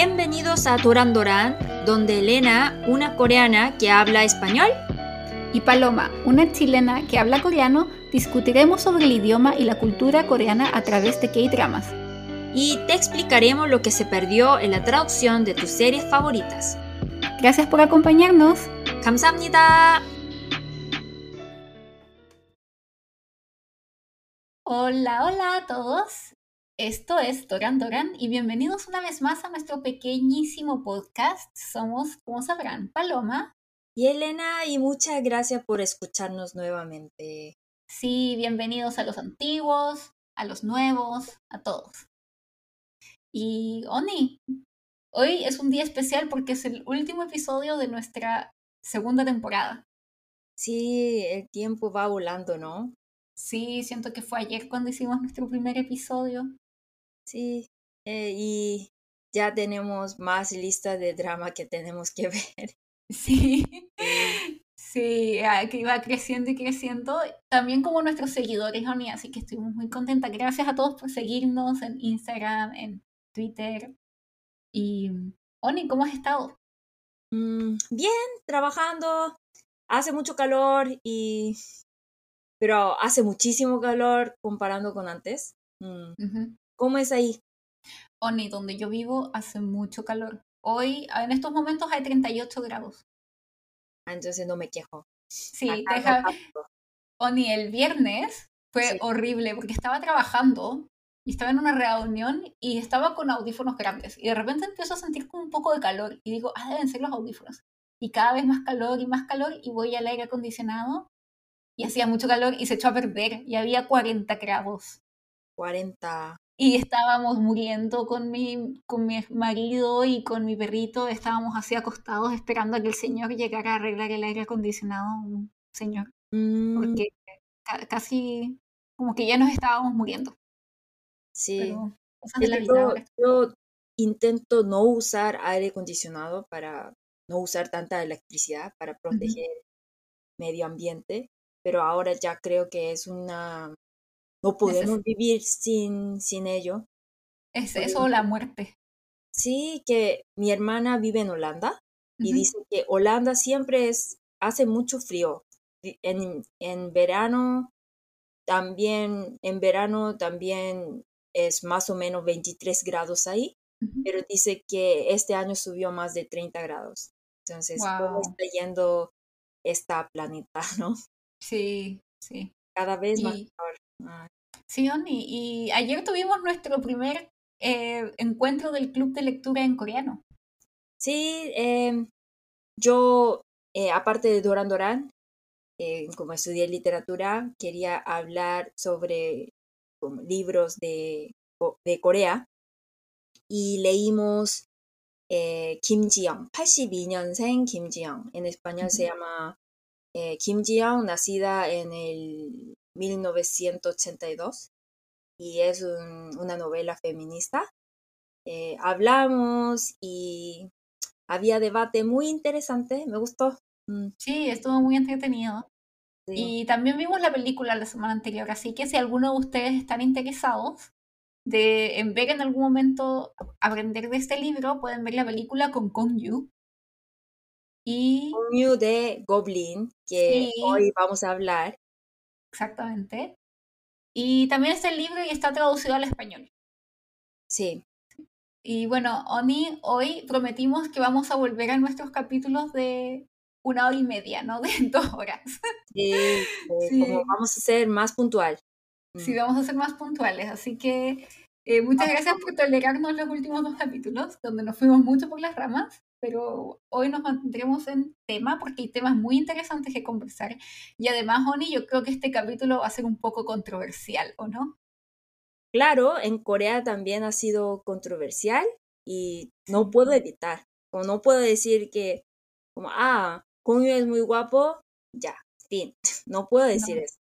Bienvenidos a Doran Doran, donde Elena, una coreana que habla español, y Paloma, una chilena que habla coreano, discutiremos sobre el idioma y la cultura coreana a través de K-dramas. y te explicaremos lo que se perdió en la traducción de tus series favoritas. Gracias por acompañarnos. 감사합니다. Hola, hola a todos. Esto es Doran Doran y bienvenidos una vez más a nuestro pequeñísimo podcast. Somos, como sabrán, Paloma. Y Elena, y muchas gracias por escucharnos nuevamente. Sí, bienvenidos a los antiguos, a los nuevos, a todos. Y Oni, hoy es un día especial porque es el último episodio de nuestra segunda temporada. Sí, el tiempo va volando, ¿no? Sí, siento que fue ayer cuando hicimos nuestro primer episodio. Sí, eh, y ya tenemos más lista de drama que tenemos que ver. Sí, sí, ah, que iba creciendo y creciendo. También como nuestros seguidores, Oni, así que estuvimos muy contentas. Gracias a todos por seguirnos en Instagram, en Twitter. Y, Oni, ¿cómo has estado? Mm, bien, trabajando. Hace mucho calor y... Pero hace muchísimo calor comparando con antes. Mm. ¿Cómo es ahí? Oni, donde yo vivo hace mucho calor. Hoy, en estos momentos, hay 38 grados. Ah, Entonces no me quejo. Sí, Acá deja. Oni, el viernes fue Sí. horrible porque estaba trabajando y estaba en una reunión y estaba con audífonos grandes y de repente empiezo a sentir como un poco de calor y digo, ah, deben ser los audífonos. Y cada vez más calor y más calor y voy al aire acondicionado y hacía mucho calor y se echó a perder y había 40 grados. 40. Y estábamos muriendo con mi, con mi marido y con mi perrito, estábamos así acostados esperando a que el señor llegara a arreglar el aire acondicionado, un señor Mm, porque ca- casi como que ya nos estábamos muriendo. sí. Es la yo, yo intento no usar aire acondicionado para no usar tanta electricidad para proteger medio ambiente, pero ahora ya creo que es una... No podemos vivir sin, sin ello. Es eso o la muerte. Sí, que mi hermana vive en Holanda y dice que Holanda siempre es, hace mucho frío. En, en verano también, en verano también es más o menos 23 grados ahí, pero dice que este año subió más de 30 grados. Entonces, ¿cómo Wow. está yendo esta planeta, no? Sí, sí. Cada vez más calor. Ay, sí, Oni, y ayer tuvimos nuestro primer eh, encuentro del club de lectura en coreano. Sí, em, yo, eh, aparte de Doran Doran, eh, como estudié literatura, quería hablar sobre como, libros de, Co- de Corea y leímos Kim Ji-young, 82년생 Kim Ji-young. En español se llama Kim Ji-young, nacida en el 1982 y es un- una novela feminista. Eh, hablamos y había debate muy interesante, me gustó. Mm, Sí, estuvo muy entretenido. sí. Y también vimos la película la semana anterior, así que si alguno de ustedes están interesados de, en ver en algún momento aprender de este libro, pueden ver la película con Kong Yu. Y New de Goblin, que sí, hoy vamos a hablar. Exactamente. Y también está el libro y está traducido al español. Sí, Y bueno, Oni, hoy prometimos que vamos a volver a nuestros capítulos de una hora y media, no de dos horas. sí, eh, como vamos a ser más puntual. sí, vamos a ser más puntuales. Así que eh, muchas gracias por tolerarnos los últimos dos capítulos, donde nos fuimos mucho por las ramas, pero hoy nos mantendremos en tema porque hay temas muy interesantes que conversar. Y además, Oni, yo creo que este capítulo va a ser un poco controversial, ¿o no? Claro, en Corea también ha sido controversial y no puedo evitar, o no puedo decir que, como, ah, Yu es muy guapo, ya, fin. No puedo decir No. eso.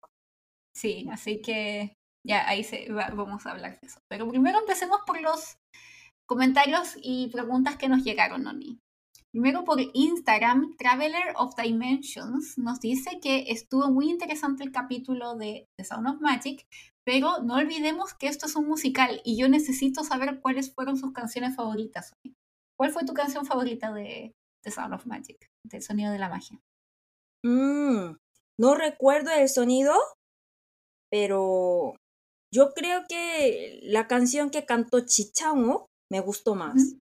Sí, así que ya ahí se va- vamos a hablar de eso. Pero primero empecemos por los comentarios y preguntas que nos llegaron, Oni. Primero por Instagram, Traveler of Dimensions nos dice que estuvo muy interesante el capítulo de The Sound of Magic, pero no olvidemos que esto es un musical y yo necesito saber cuáles fueron sus canciones favoritas. ¿Cuál fue tu canción favorita de The Sound of Magic, del sonido de la magia? Mm, no recuerdo el sonido, pero yo creo que la canción que cantó Chichango me gustó más.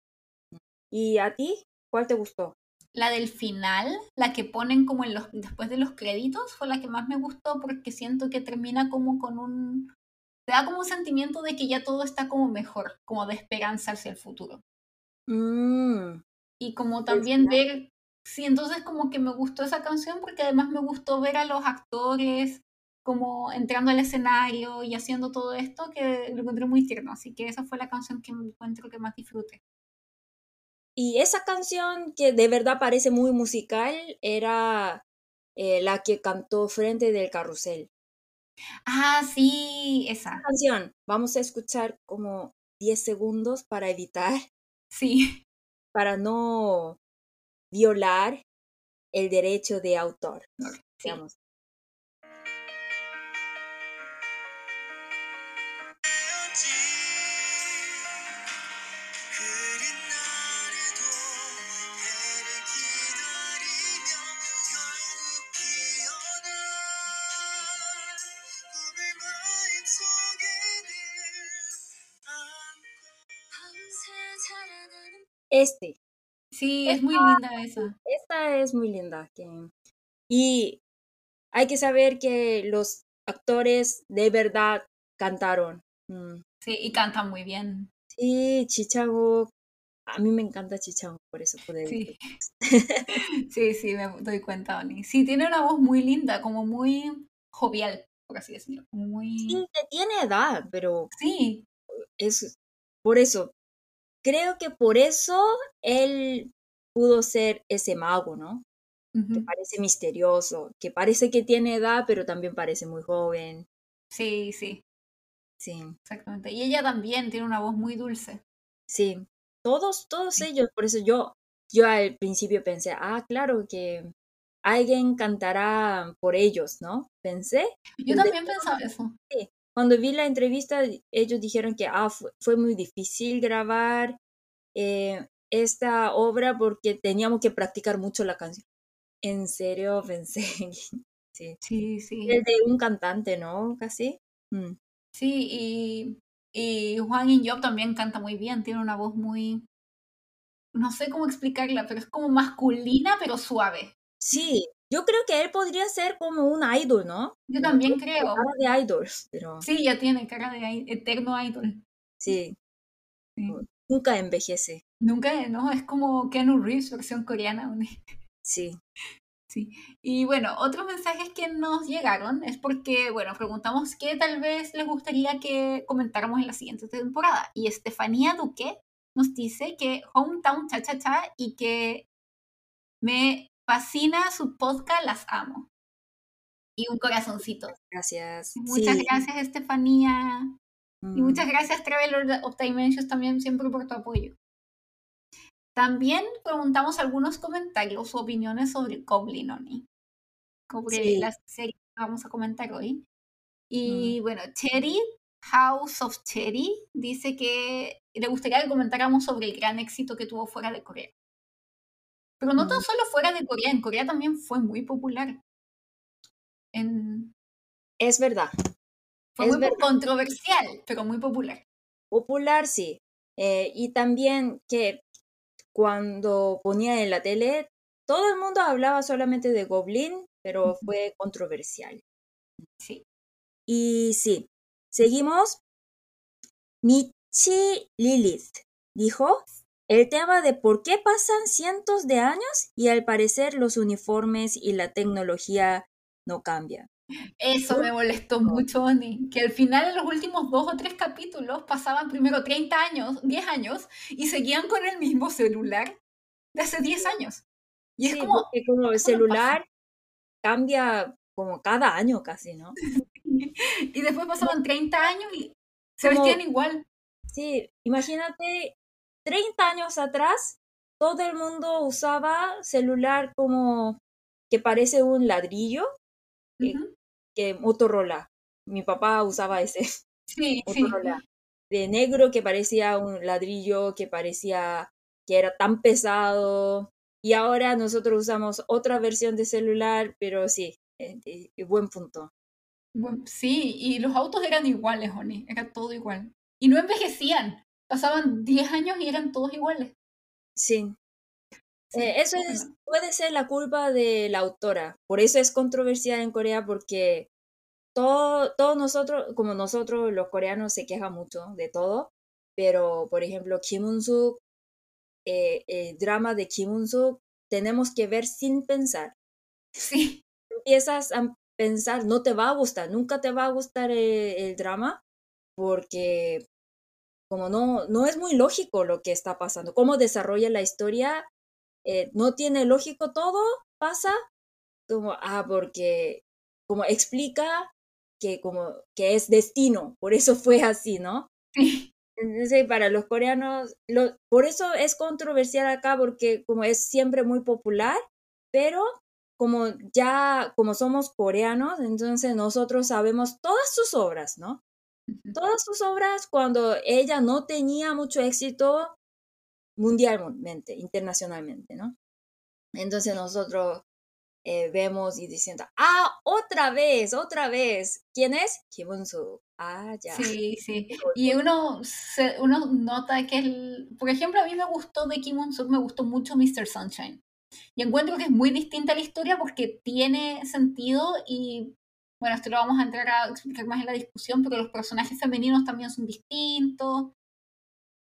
¿Y a ti? ¿Cuál te gustó? La del final, la que ponen como en los, después de los créditos, fue la que más me gustó porque siento que termina como con un... Te da como un sentimiento de que ya todo está como mejor, como de esperanza hacia el futuro. Mm. Y como también ver... Sí, entonces como que me gustó esa canción porque además me gustó ver a los actores como entrando al escenario y haciendo todo esto que lo encontré muy tierno. Así que esa fue la canción que me encuentro que más disfruté. Y esa canción que de verdad parece muy musical era eh, la que cantó Frente del Carrusel. Ah, sí, esa. canción. Vamos a escuchar como 10 segundos para evitar. Sí. Para no violar el derecho de autor. Sí. Este. Sí, es muy linda esa. Esta es muy linda. Y hay que saber que los actores de verdad cantaron. Mm. Sí, y cantan muy bien. Sí, Chichago. A mí me encanta Chichago, por eso sí. sí, sí, me doy cuenta, Oni. Sí, tiene una voz muy linda, como muy jovial, por así decirlo. Muy... Sí, tiene edad, pero. Sí. Es por eso, creo que por eso él pudo ser ese mago, ¿no? Que parece misterioso, que parece que tiene edad, pero también parece muy joven. Sí, sí. Sí. Exactamente. Y ella también tiene una voz muy dulce. Sí. Todos, todos ellos, por eso yo, yo al principio pensé, ah, claro que alguien cantará por ellos, ¿no? Pensé. Yo también pensaba eso. Sí. Cuando vi la entrevista, ellos dijeron que ah, fue, muy difícil grabar eh, esta obra porque teníamos que practicar mucho la canción. En serio, pensé. sí. sí, sí. El de un cantante, ¿no? Casi. Mm. Sí, y, y Juan In Job también canta muy bien, tiene una voz muy, no sé cómo explicarla, pero es como masculina, pero suave. Sí, yo creo que él podría ser como un idol, ¿no? Yo también creo. Cara de idols, pero... Sí, ya tiene cara de eterno idol. Sí. Nunca envejece. Nunca, no, es como Keanu Reeves, versión coreana. Sí. Sí. Y bueno, otros mensajes que nos llegaron es porque, bueno, preguntamos qué tal vez les gustaría que comentáramos en la siguiente temporada. Y Estefanía Duque nos dice que Hometown Cha Cha Cha y que me fascina su podcast, las amo. Y un corazoncito. Gracias. Muchas gracias, Estefanía. Y muchas mm. gracias, Traveler of Dimensions, también siempre por tu apoyo. También preguntamos algunos comentarios o opiniones sobre Goblin Oni, sobre la serie que vamos a comentar hoy. Y mm. bueno, Cherry, House of Cherry, dice que le gustaría que comentáramos sobre el gran éxito que tuvo fuera de Corea. Pero no tan solo fuera de Corea, en Corea también fue muy popular. En... Es verdad. Fue muy controversial, pero muy popular. Popular, sí. Eh, y también que cuando ponía en la tele, todo el mundo hablaba solamente de Goblin, pero fue controversial. Sí. Y sí, seguimos. Michi Lilith dijo, el tema de por qué pasan cientos de años y al parecer los uniformes y la tecnología no cambian. Eso me molestó mucho, Oni, que al final en los últimos dos o tres capítulos pasaban primero 30 años, 10 años, y seguían con el mismo celular de hace 10 años. Y es como... como el celular cambia como cada año casi, ¿no? y después pasaban 30 años y se vestían igual. Sí, imagínate 30 años atrás, todo el mundo usaba celular como que parece un ladrillo, eh, que, Motorola. Mi papá usaba ese sí, Motorola. De negro que parecía un ladrillo, que parecía que era tan pesado. Y ahora nosotros usamos otra versión de celular, pero sí, eh, eh, buen punto. sí, y los autos eran iguales, Oni, era todo igual. Y no envejecían, pasaban 10 años y eran todos iguales. Sí. Eh, eso es, puede ser la culpa de la autora. Por eso es controversial en Corea, porque todos todo nosotros, como nosotros los coreanos, se quejan mucho de todo. Pero, por ejemplo, Kim Un-suk, eh, el drama de Kim Un-suk, tenemos que ver sin pensar. Sí. Empiezas a pensar, no te va a gustar, nunca te va a gustar el drama, porque como no, no es muy lógico lo que está pasando, cómo desarrolla la historia, eh, no tiene lógico todo, pasa como, ah, porque como explica que como que es destino, por eso fue así, ¿no? Entonces, para los coreanos, lo, por eso es controversial acá, porque como es siempre muy popular, pero como ya, como somos coreanos, entonces nosotros sabemos todas sus obras, ¿no? Todas sus obras, cuando ella no tenía mucho éxito mundialmente, internacionalmente, ¿no? Entonces nosotros eh, vemos y diciendo, ah, otra vez, otra vez. ¿Quién es? Kim Un-soo. Ah, ya. Sí, sí. Y uno, uno nota que, el, por ejemplo, a mí me gustó de Kim Un-soo, me gustó mucho Mr. Sunshine. Y encuentro que es muy distinta la historia porque tiene sentido y bueno, esto lo vamos a entrar a explicar más en la discusión, pero los personajes femeninos también son distintos,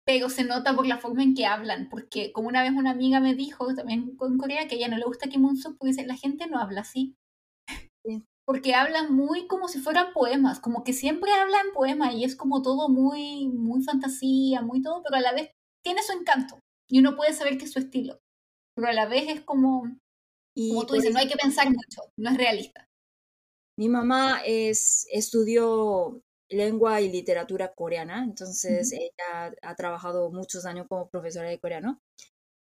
pero se nota por la forma en que hablan, porque como una vez una amiga me dijo también en Corea que a ella no le gusta Kim Un-suk porque dice, la gente no habla así. Porque hablan muy como si fueran poemas, como que siempre hablan poemas y es como todo muy, muy fantasía, muy todo, pero a la vez tiene su encanto y uno puede saber que es su estilo, pero a la vez es como, como tú dices, no hay que pensar mucho, no es realista. Mi mamá es, estudió lengua y literatura coreana, entonces ella ha trabajado muchos años como profesora de coreano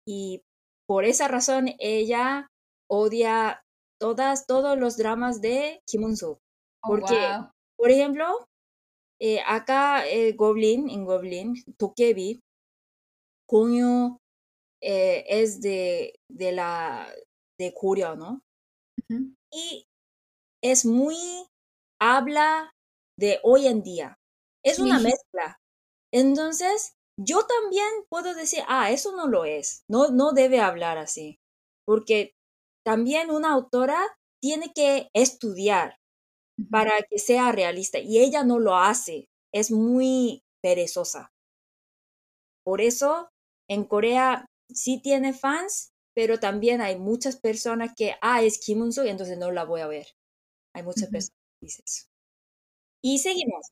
y por esa razón ella odia todas, todos los dramas de Kim Un-suk. Oh, porque, por ejemplo, eh, acá eh, Goblin, en Goblin, Tokebi, Gongyu eh, es de, de la de Corea, ¿no? Y es muy, habla de hoy en día. Es una mezcla. Entonces, yo también puedo decir, ah, eso no lo es. No, no debe hablar así. Porque también una autora tiene que estudiar para que sea realista y ella no lo hace. Es muy perezosa. Por eso, en Corea sí tiene fans, pero también hay muchas personas que, ah, es Kim Un-soo, entonces no la voy a ver. Hay muchas personas dicen eso. Y seguimos.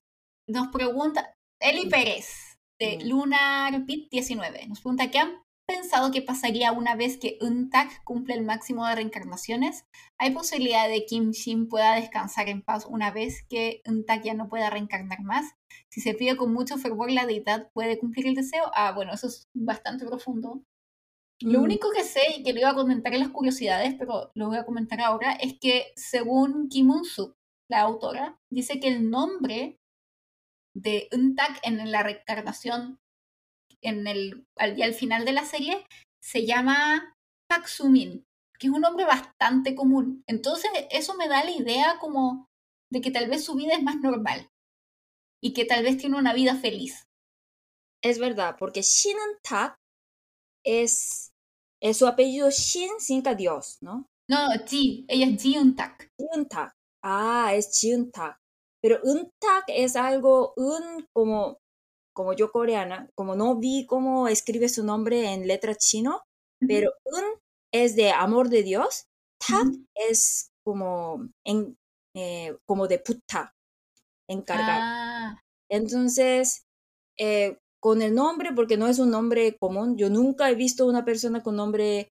Nos pregunta Eli Pérez, de Lunar Pit 19. Nos pregunta, ¿qué han pensado que pasaría una vez que un tag cumple el máximo de reencarnaciones? ¿Hay posibilidad de que Kim Shin pueda descansar en paz una vez que un tag ya no pueda reencarnar más? Si se pide con mucho fervor la deidad, ¿puede cumplir el deseo? Ah, bueno, eso es bastante profundo. Lo mm. único que sé y que le iba a comentar en las curiosidades, pero lo voy a comentar ahora, es que según Kim Un-suk, la autora, dice que el nombre de Untak en la reencarnación en el, al, al final de la serie se llama Pak Sumin, que es un nombre bastante común. Entonces eso me da la idea como de que tal vez su vida es más normal y que tal vez tiene una vida feliz. Es verdad, porque Shin Tak es, es, su apellido Shin significa Dios, ¿no? No, Ji, ella es Ji Tak. Ji Tak. Ah, es Jiuntak. Pero Untak es algo, un como, como yo coreana, como no vi cómo escribe su nombre en letra chino, pero un es de amor de Dios, tak es como, en, eh, como de puta, encargar. Ah. Entonces, eh, con el nombre, porque no es un nombre común, yo nunca he visto una persona con nombre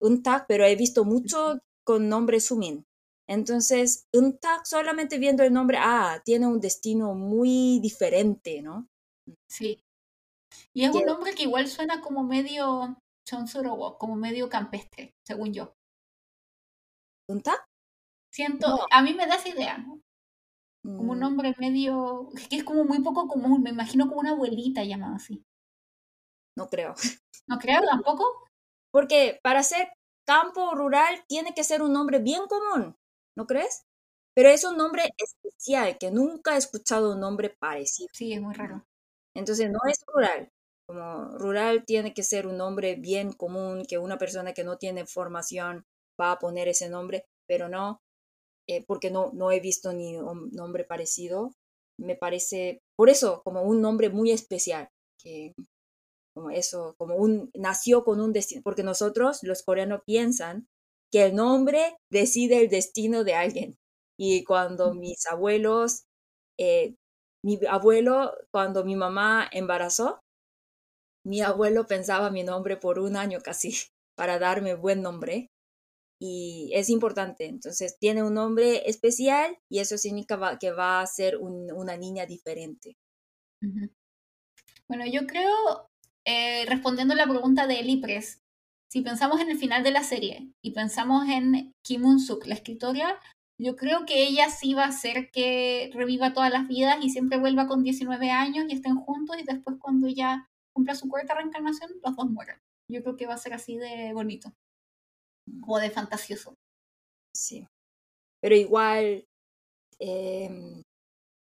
Untak, pero he visto mucho con nombre Sumin. Entonces, un tag solamente viendo el nombre, ah, tiene un destino muy diferente, ¿no? Sí. Y es un nombre que igual suena como medio Chonsorobo, como medio campestre, según yo. ¿Un tag? Siento, a mí me da esa idea, ¿no? Como un mm. nombre medio, que es como muy poco común, me imagino como una abuelita llamada así. no creo. ¿No creo tampoco? Porque para ser campo rural tiene que ser un nombre bien común, ¿no crees? Pero es un nombre especial, que nunca he escuchado un nombre parecido. Sí, es muy raro. Entonces no es rural. Como rural tiene que ser un nombre bien común, que una persona que no tiene formación va a poner ese nombre, pero no, eh, porque no, no he visto ni un nombre parecido. Me parece, por eso, como un nombre muy especial, que como eso, como un, nació con un destino, porque nosotros, los coreanos, piensan que el nombre decide el destino de alguien. Y cuando mis abuelos, eh, mi abuelo, cuando mi mamá embarazó, mi abuelo pensaba mi nombre por un año casi para darme buen nombre. Y es importante, entonces tiene un nombre especial y eso significa que va a ser una niña diferente. Bueno, yo creo eh, respondiendo a la pregunta de Elipres, si pensamos en el final de la serie y pensamos en Kim Un-suk, la escritora, yo creo que ella sí va a hacer que reviva todas las vidas y siempre vuelva con 19 años y estén juntos y después cuando ella cumpla su cuarta reencarnación, los dos mueran. Yo creo que va a ser así de bonito, como de fantasioso. Sí, pero igual em,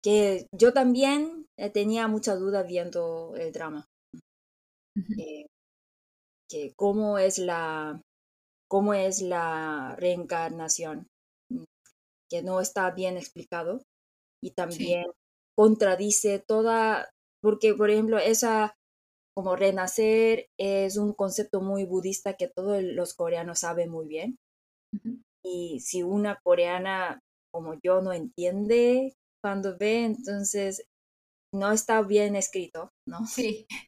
que yo también eh, tenía mucha duda viendo el drama. Eh, que cómo es la cómo es la reencarnación, mm, que no está bien explicado y también contradice toda, porque por ejemplo esa como renacer es un concepto muy budista que todos los coreanos saben muy bien. Y si una coreana como yo no entiende cuando ve, entonces no está bien escrito, ¿no? Sí.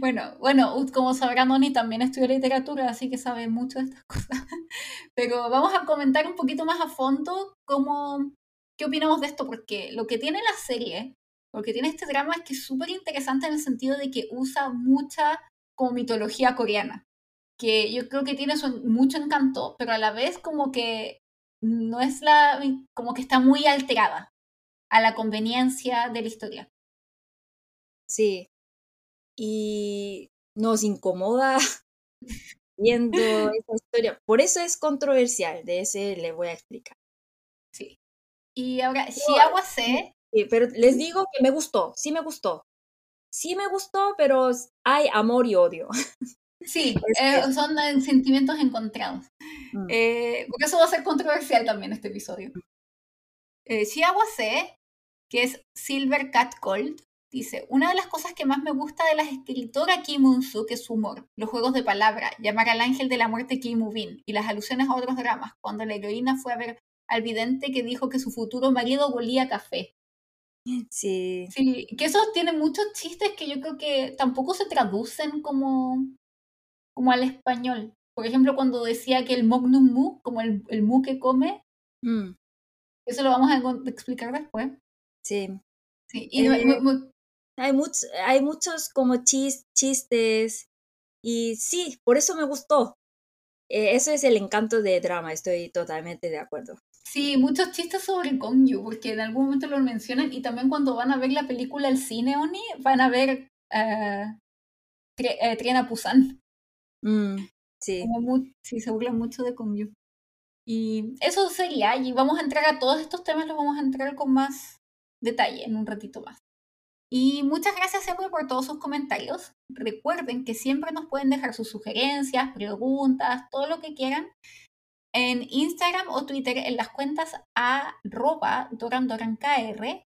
Bueno, bueno, como sabrá Noni también estudió literatura, así que sabe mucho de estas cosas. Pero vamos a comentar un poquito más a fondo cómo, qué opinamos de esto, porque lo que tiene la serie, lo que tiene este drama que es súper interesante en el sentido de que usa mucha como mitología coreana, que yo creo que tiene mucho encanto, pero a la vez como que no es la, como que está muy alterada a la conveniencia de la historia. Sí, y nos incomoda viendo esta historia. Por eso es controversial, de ese le voy a explicar. Sí. Y ahora, si agua. Sí, pero les digo que me gustó, sí me gustó. Sí me gustó, pero hay amor y odio. Sí, eh, son sentimientos encontrados. Mm. Eh, porque eso va a ser controversial también este episodio. Mm. Eh, sé que es Silver Cat Cold, Dice, una de las cosas que más me gusta de la escritora Kim Un-suk es su humor, los juegos de palabra, llamar al ángel de la muerte Kim U-bin y las alusiones a otros dramas, cuando la heroína fue a ver al vidente que dijo que su futuro marido volía café. Sí. Sí, que eso tiene muchos chistes que yo creo que tampoco se traducen como, como al español. Por ejemplo, cuando decía que el mognum mu, como el, el mu que come, mm. eso lo vamos a explicar después. Sí. Sí, y eh, hay, hay muchos como chistes y sí, por eso me gustó. Eh, eso es el encanto de drama, estoy totalmente de acuerdo. Sí, muchos chistes sobre Gongyu, porque en algún momento lo mencionan y también cuando van a ver la película El Cine Oni, van a ver uh, Triana Pusan. Mm, sí. sí, se burlan mucho de Gongyu. Y eso sería, y vamos a entrar a todos estos temas, los vamos a entrar con más detalle en un ratito más. Y muchas gracias siempre por todos sus comentarios. Recuerden que siempre nos pueden dejar sus sugerencias, preguntas, todo lo que quieran en Instagram o Twitter en las cuentas arroba dorandorankr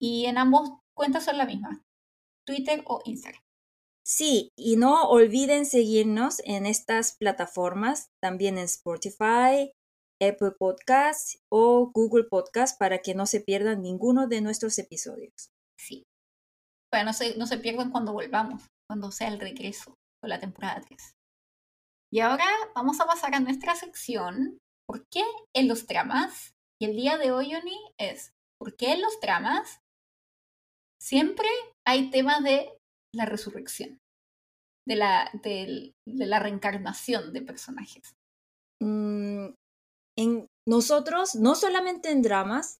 y en ambos cuentas son la misma, Twitter o Instagram. Sí, y no olviden seguirnos en estas plataformas, también en Spotify, Apple Podcasts o Google Podcasts para que no se pierdan ninguno de nuestros episodios. Sí para no se, no se pierdan cuando volvamos, cuando sea el regreso o la temporada 3. Y ahora vamos a pasar a nuestra sección, ¿por qué en los dramas? Y el día de hoy, Oni, es, ¿por qué en los dramas siempre hay tema de la resurrección? De la, de, la reencarnación de personajes. Mm, en nosotros, no solamente en dramas,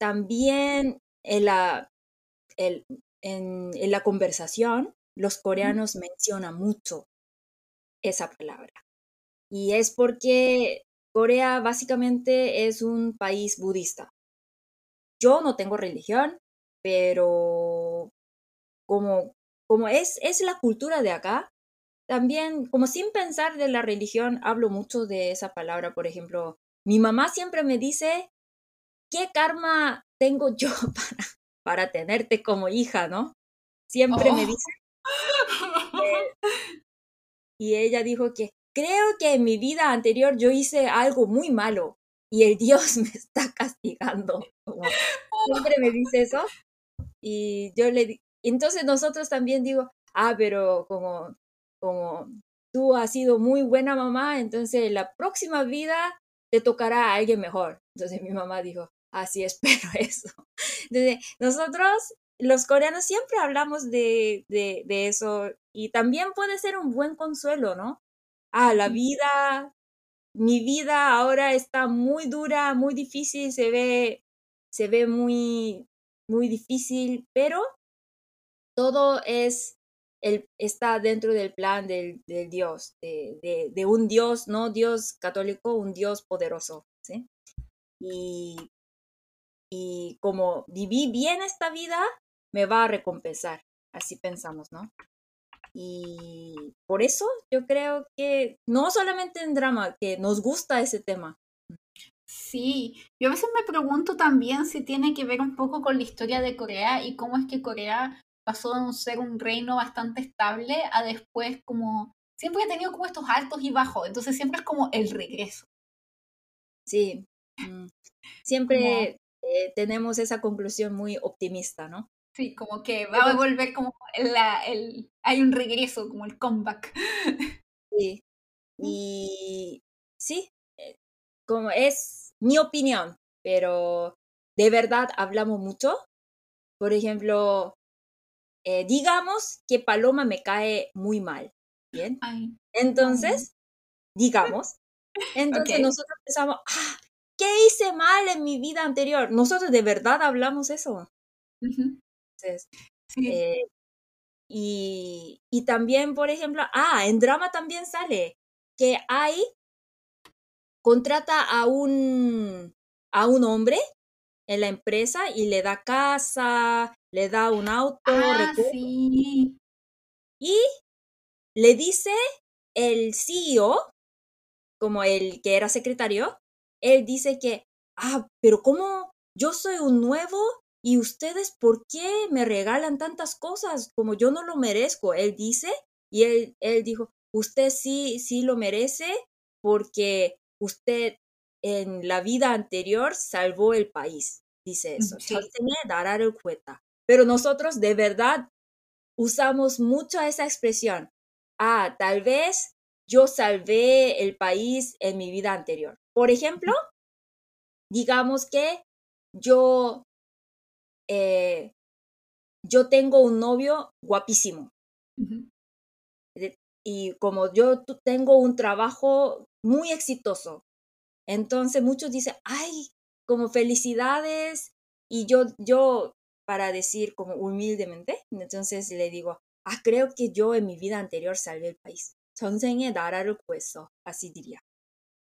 también en la, el, en, la conversación, los coreanos mencionan mucho esa palabra. Y es porque Corea básicamente es un país budista. Yo no tengo religión, pero como, como es, es la cultura de acá, también, como sin pensar de la religión, hablo mucho de esa palabra. Por ejemplo, mi mamá siempre me dice, ¿qué karma tengo yo para, para tenerte como hija, no? Siempre me oh. dice. y ella dijo que creo que en mi vida anterior yo hice algo muy malo y el Dios me está castigando. siempre me dice eso. Y yo le entonces nosotros también digo, ah, pero como, como tú has sido muy buena mamá, entonces la próxima vida te tocará a alguien mejor. Entonces mi mamá dijo, así espero eso. Entonces nosotros, los coreanos, siempre hablamos de, de, de eso y también puede ser un buen consuelo, ¿no? Ah, la vida, mi vida ahora está muy dura, muy difícil, se ve, se ve muy, muy difícil, pero todo es el, está dentro del plan del, del Dios, de, de, de, un Dios, no Dios católico, un Dios poderoso. ¿sí? Y, y como viví bien esta vida, me va a recompensar. Así pensamos, ¿no? Y por eso yo creo que no solamente en drama, que nos gusta ese tema. Sí, yo a veces me pregunto también si tiene que ver un poco con la historia de Corea y cómo es que Corea pasó de ser un reino bastante estable a después como siempre ha tenido como estos altos y bajos, entonces siempre es como el regreso. Sí, mm, siempre eh, tenemos esa conclusión muy optimista, ¿no? Sí, como que va a volver como la, el, hay un regreso, como el comeback. Sí, y sí, eh, como es mi opinión, pero de verdad hablamos mucho. Por ejemplo, eh, digamos que Paloma me cae muy mal, ¿bien? Entonces, digamos, entonces nosotros pensamos, ah, ¿qué hice mal en mi vida anterior? Nosotros de verdad hablamos eso. Entonces, eh, y, y también, por ejemplo, ah, en drama también sale que hay, contrata a un, a un hombre en la empresa y le da casa, le da un auto, ah, sí. y le dice el CEO, como el que era secretario, él dice que, ah, pero ¿cómo yo soy un nuevo y ustedes por qué me regalan tantas cosas como yo no lo merezco? Él dice, y él, él dijo, usted sí, sí lo merece porque usted en la vida anterior salvó el país, dice eso. Pero nosotros de verdad usamos mucho esa expresión. Ah, tal vez yo salvé el país en mi vida anterior. Por ejemplo, digamos que yo, eh, yo tengo un novio guapísimo. Y como yo tengo un trabajo muy exitoso, entonces muchos dicen, ay, como felicidades. Y yo, yo, para decir como humildemente, entonces le digo, ah, creo que yo en mi vida anterior salvé el país. 전생에 나라를 구했어. Así diría.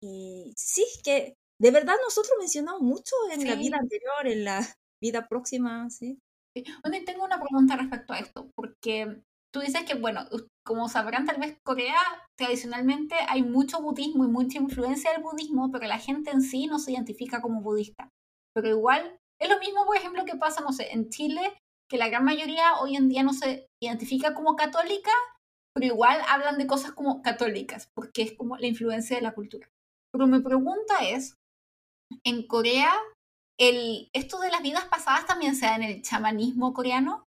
Y sí, que de verdad nosotros mencionamos mucho en la vida anterior, en la vida próxima, sí. sí. tengo una pregunta respecto a esto, porque tú dices que, bueno, como sabrán, tal vez Corea tradicionalmente hay mucho budismo y mucha influencia del budismo, pero la gente en sí no se identifica como budista. Pero igual es lo mismo, por ejemplo, que pasa, no sé, en Chile, que la gran mayoría hoy en día no se identifica como católica, pero igual hablan de cosas como católicas, porque es como la influencia de la cultura. Pero mi pregunta es, en Corea, el, ¿esto de las vidas pasadas también se da en el chamanismo coreano?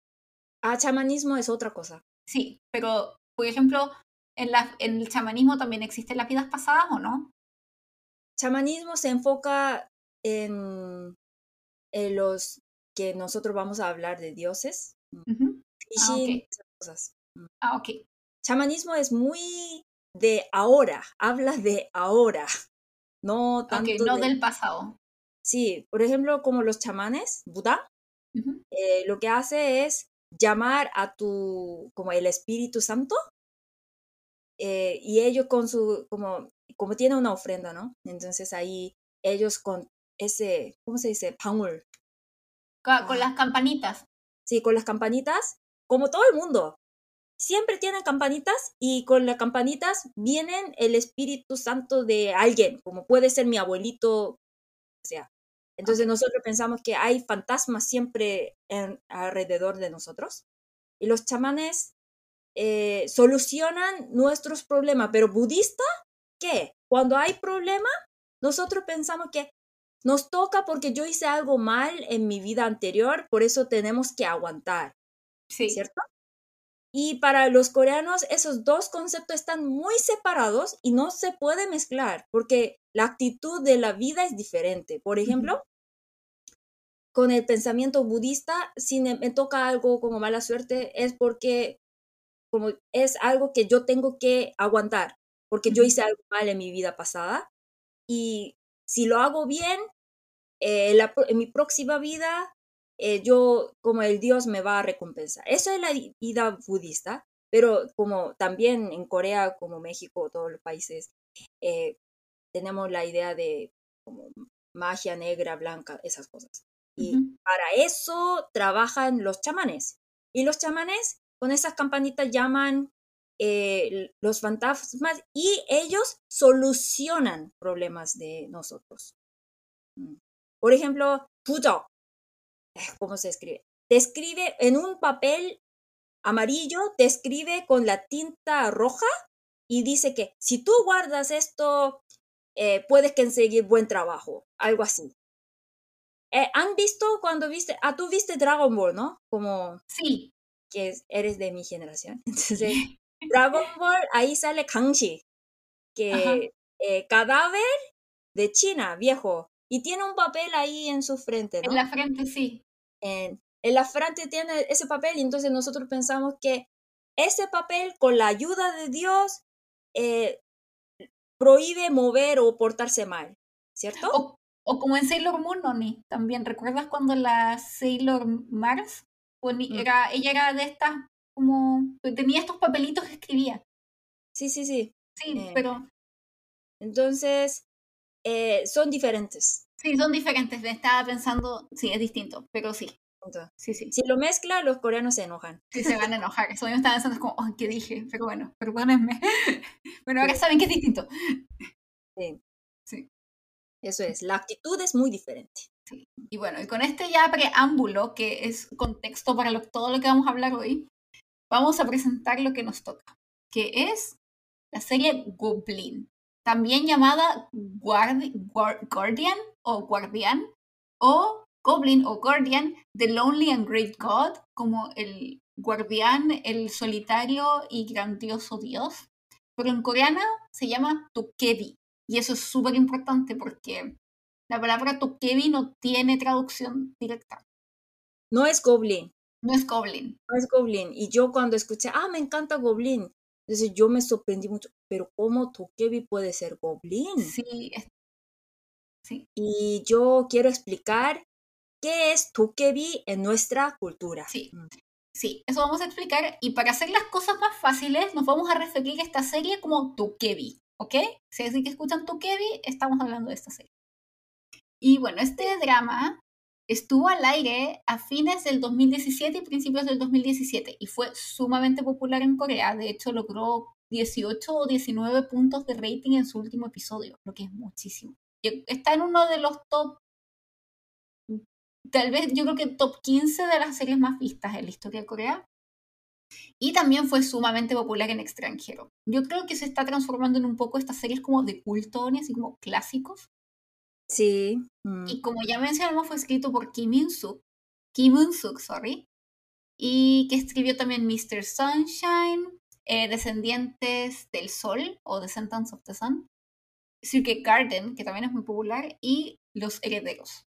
Ah, chamanismo es otra cosa. Sí, pero por ejemplo, ¿en, la, ¿en el chamanismo también existen las vidas pasadas o no? Chamanismo se enfoca en, en los que nosotros vamos a hablar de dioses. Uh ah, cosas. Mm. Ah, ok. Chamanismo es muy de ahora, habla de ahora, no tanto no del pasado. Sí, por ejemplo, como los chamanes, Buda, eh, lo que hace es llamar a tu, como el Espíritu Santo, eh, y ellos con su, como, como tiene una ofrenda, ¿no? Entonces ahí ellos con ese, ¿cómo se dice? Power. Con, con las campanitas. Sí, con las campanitas, como todo el mundo. Siempre tienen campanitas y con las campanitas vienen el Espíritu Santo de alguien, como puede ser mi abuelito, o sea. Entonces nosotros pensamos que hay fantasmas siempre en, alrededor de nosotros. Y los chamanes eh, solucionan nuestros problemas, pero budista, ¿qué? Cuando hay problema, nosotros pensamos que nos toca porque yo hice algo mal en mi vida anterior, por eso tenemos que aguantar. Sí. ¿Cierto? Y para los coreanos esos dos conceptos están muy separados y no se puede mezclar porque la actitud de la vida es diferente. Por ejemplo, con el pensamiento budista, si me, toca algo como mala suerte, es porque como es algo que yo tengo que aguantar, porque yo hice algo mal en mi vida pasada. Y si lo hago bien, eh, en mi próxima vida eh, yo como el Dios me va a recompensar. Eso es la vida budista, pero como también en Corea, como México, todos los países, eh, tenemos la idea de como magia negra, blanca, esas cosas. Y para eso trabajan los chamanes. Y los chamanes con esas campanitas llaman eh, los fantasmas y ellos solucionan problemas de nosotros. Mm. Por ejemplo, puto, ¿cómo se escribe? Te escribe en un papel amarillo, te escribe con la tinta roja y dice que si tú guardas esto, eh, puedes conseguir buen trabajo, algo así. Eh, ¿Han visto cuando viste, ah, tú viste Dragon Ball, ¿no? Como... Sí. Que eres de mi generación. Entonces, Dragon Ball, ahí sale Kangxi, que eh, cadáver de China, viejo, y tiene un papel ahí en su frente, ¿no? En la frente, sí en, la frente tiene ese papel y entonces nosotros pensamos que ese papel con la ayuda de Dios eh, prohíbe mover o portarse mal, ¿cierto? O, como en Sailor Moon, Noni, también. ¿Recuerdas cuando la Sailor Mars, mm. era, ella era de estas, como, tenía estos papelitos que escribía? Sí, sí, sí. Sí, eh, pero... Entonces, eh, son diferentes. Sí, son diferentes. Estaba pensando, sí, es distinto, pero sí. Sí, sí. Si lo mezcla, los coreanos se enojan. Sí, se van a enojar. Eso yo estaba pensando, es como, oh, ¿qué dije? Pero bueno, perdónenme. bueno, ahora saben que es distinto. Sí. Sí. Eso es. La actitud es muy diferente. Sí. Y bueno, y con este ya preámbulo, que es contexto para lo, todo lo que vamos a hablar hoy, vamos a presentar lo que nos toca, que es la serie Goblin también llamada Guardian o Guardian o Goblin o Guardian, The Lonely and Great God, como el guardián, el solitario y grandioso Dios. Pero en coreano se llama Tukebi. Y eso es súper importante porque la palabra Tukebi no tiene traducción directa. No es Goblin. No es Goblin. No es Goblin. Y yo cuando escuché, ah, me encanta Goblin, entonces yo me sorprendí mucho, pero ¿cómo Tokebi puede ser goblin? Sí, sí. Y yo quiero explicar qué es Tokebi en nuestra cultura. Sí. Mm. Sí, eso vamos a explicar. Y para hacer las cosas más fáciles, nos vamos a referir a esta serie como Tokebi, ¿ok? Si es que escuchan Tokebi, estamos hablando de esta serie. Y bueno, este drama Estuvo al aire a fines del 2017 y principios del 2017 y fue sumamente popular en Corea. De hecho, logró 18 o 19 puntos de rating en su último episodio, lo que es muchísimo. Está en uno de los top, tal vez yo creo que top 15 de las series más vistas en la historia de Corea. Y también fue sumamente popular en extranjero. Yo creo que se está transformando en un poco estas series como de culto, así como clásicos. Sí. Mm. Y como ya mencionamos, fue escrito por Kim In-suk, Kim In-suk, sorry, y que escribió también Mr. Sunshine, eh, Descendientes del Sol o Descendants of the Sun, Circuit Garden, que también es muy popular, y Los Herederos.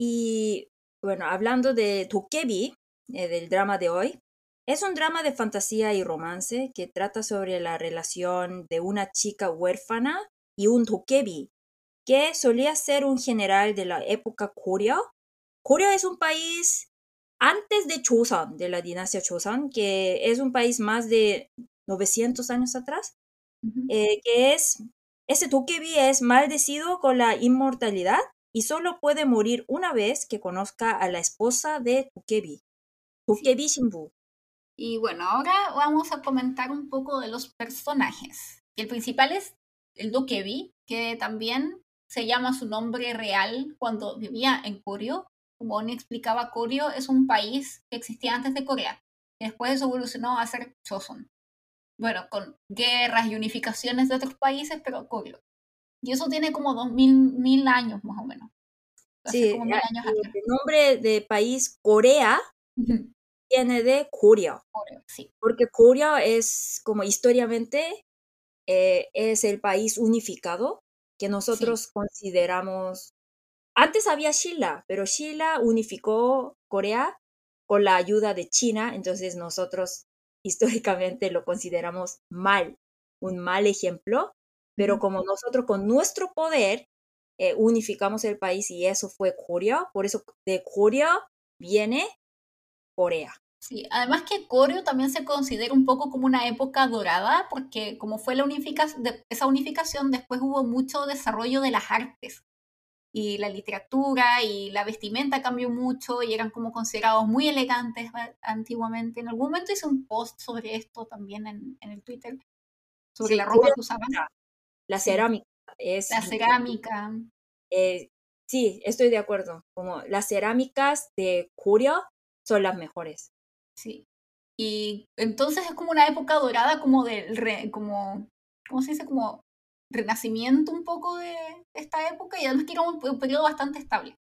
Y bueno, hablando de Tokebi, eh, del drama de hoy, es un drama de fantasía y romance que trata sobre la relación de una chica huérfana y un Tokebi, que solía ser un general de la época Corea. Corea es un país antes de Choson, de la dinastía Choson, que es un país más de 900 años atrás, eh, que es, ese Tokebi es maldecido con la inmortalidad y solo puede morir una vez que conozca a la esposa de Tokebi, Tokebi Shinbu. Y bueno, ahora vamos a comentar un poco de los personajes. El principal es el Dokebi, que también se llama su nombre real cuando vivía en Koryo. Como Oni explicaba, Koryo es un país que existía antes de Corea. Y después evolucionó a ser Choson. Bueno, con guerras y unificaciones de otros países, pero Koryo. Y eso tiene como dos mil, años más o menos. sí, el nombre de país Corea viene de Corea. sí. Porque Corea es como históricamente eh, es el país unificado que nosotros consideramos. Antes había Shila, pero Shila unificó Corea con la ayuda de China, entonces nosotros históricamente lo consideramos mal, un mal ejemplo, pero como nosotros con nuestro poder eh, unificamos el país y eso fue Corea, por eso de Corea viene Corea. Sí, además que Corea también se considera un poco como una época dorada, porque como fue la unificación, esa unificación, después hubo mucho desarrollo de las artes. Y la literatura y la vestimenta cambió mucho y eran como considerados muy elegantes antiguamente. En algún momento hice un post sobre esto también en, el Twitter, sobre la ropa que usaban. La cerámica es... La cerámica. Eh, sí, estoy de acuerdo. Como las cerámicas de Corea son las mejores. Sí. Y entonces es como una época dorada como del re, como, ¿cómo se dice? Como renacimiento un poco de esta época y además que era un, periodo bastante estable.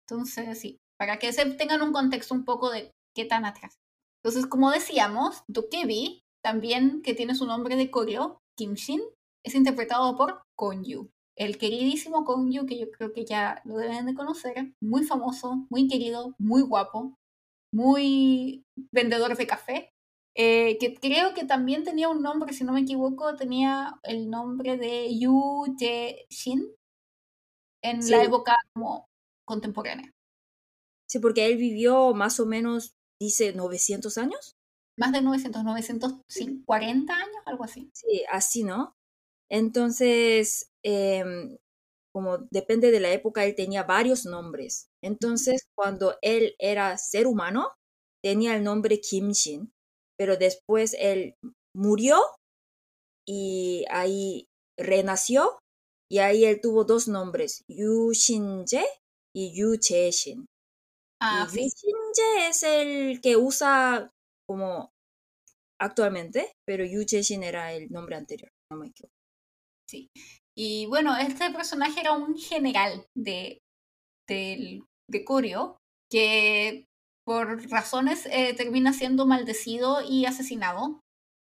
Entonces, sí, para que se tengan un contexto un poco de qué tan atrás. Entonces, como decíamos, Dokebi, también que tiene su nombre de Koryo, Kim Shin, es interpretado por Konyu. El queridísimo Konyu, que yo creo que ya lo deben de conocer, muy famoso, muy querido, muy guapo, muy vendedor de café, eh, que creo que también tenía un nombre, si no me equivoco, tenía el nombre de Yu Jae-shin en la época como contemporánea. Sí, porque él vivió más o menos, dice, 900 años. Más de 900, 940 años, algo así. Sí, así, ¿no? Entonces, em, como depende de la época, él tenía varios nombres. Entonces, cuando él era ser humano, tenía el nombre Kim Shin, pero después él murió y ahí renació y ahí él tuvo dos nombres, Yu Shin-jae y Yu Jae-shin. Ah, Yu Shin-jae es el que usa como actualmente, pero Yu Jae-shin era el nombre anterior, no me equivoco. Sí. Y bueno, este personaje era un general de, de, de Curio que por razones eh, termina siendo maldecido y asesinado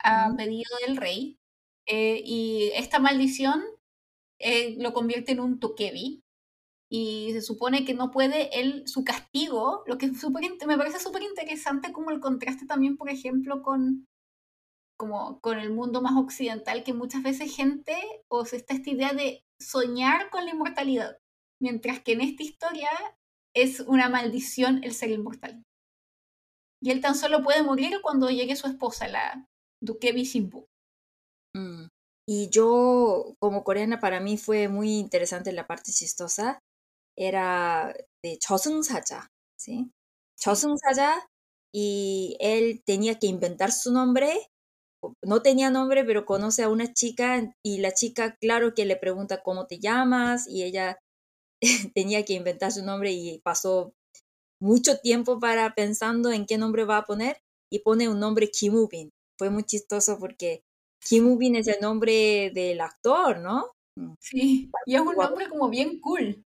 a pedido del rey. Eh, y esta maldición eh, lo convierte en un tokebi. Y se supone que no puede él, su castigo, lo que me parece súper interesante como el contraste también, por ejemplo, con como con el mundo más occidental, que muchas veces gente o se está esta idea de soñar con la inmortalidad, mientras que en esta historia es una maldición el ser inmortal. Y él tan solo puede morir cuando llegue su esposa, la Dukebi Shinbu. Mm. Y yo, como coreana, para mí fue muy interesante la parte chistosa. Era de Saja, ¿sí? Saja, y él tenía que inventar su nombre no tenía nombre, pero conoce a una chica y la chica, claro que le pregunta cómo te llamas y ella tenía que inventar su nombre y pasó mucho tiempo para pensando en qué nombre va a poner y pone un nombre Kimubin. Fue muy chistoso porque Kimubin es el nombre del actor, ¿no? Mm. Sí, y es un nombre como bien cool.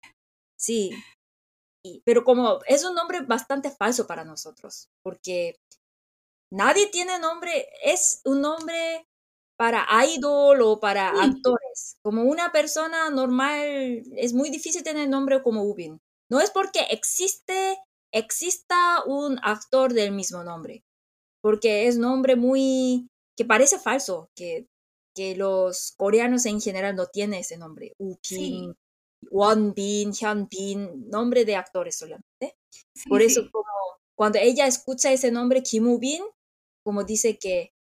Sí, pero como es un nombre bastante falso para nosotros, porque Nadie tiene nombre, es un nombre para idol o para actores. Como una persona normal, es muy difícil tener nombre como Ubin. No es porque existe, exista un actor del mismo nombre, porque es nombre muy, que parece falso, que, que los coreanos en general no tienen ese nombre. Upin, Wonbin, Hyunbin, nombre de actores solamente. Por eso como cuando ella escucha ese nombre Kim Ubin, como dice que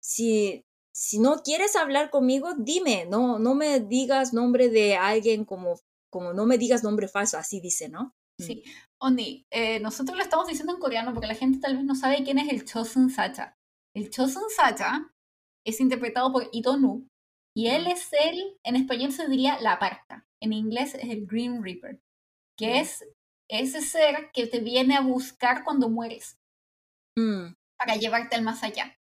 si, si no quieres hablar conmigo, dime, no, no me digas nombre de alguien como, como no me digas nombre falso, así dice, ¿no? Mm. Sí. Oni, eh, nosotros lo estamos diciendo en coreano porque la gente tal vez no sabe quién es el Chosun Sacha. El Chosun Sacha es interpretado por Itonu y él es el, en español se diría la parca, en inglés es el Green Reaper, que es ese ser que te viene a buscar cuando mueres mm. para llevarte al más allá.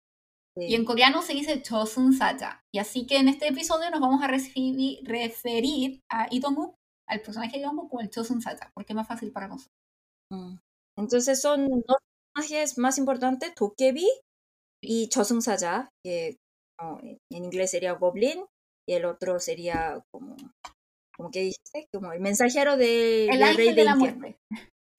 Y en coreano se dice Chosun Sacha. Y así que en este episodio nos vamos a referir, referir a Itonu, al personaje de Itonu, como el Chosun Sacha, porque es más fácil para nosotros. Mm. Entonces son dos personajes más importantes, Tokebi y Chosun Sacha, que en inglés sería Goblin, y el otro sería como, como que dijiste, como el mensajero de, el ángel de, la muerte.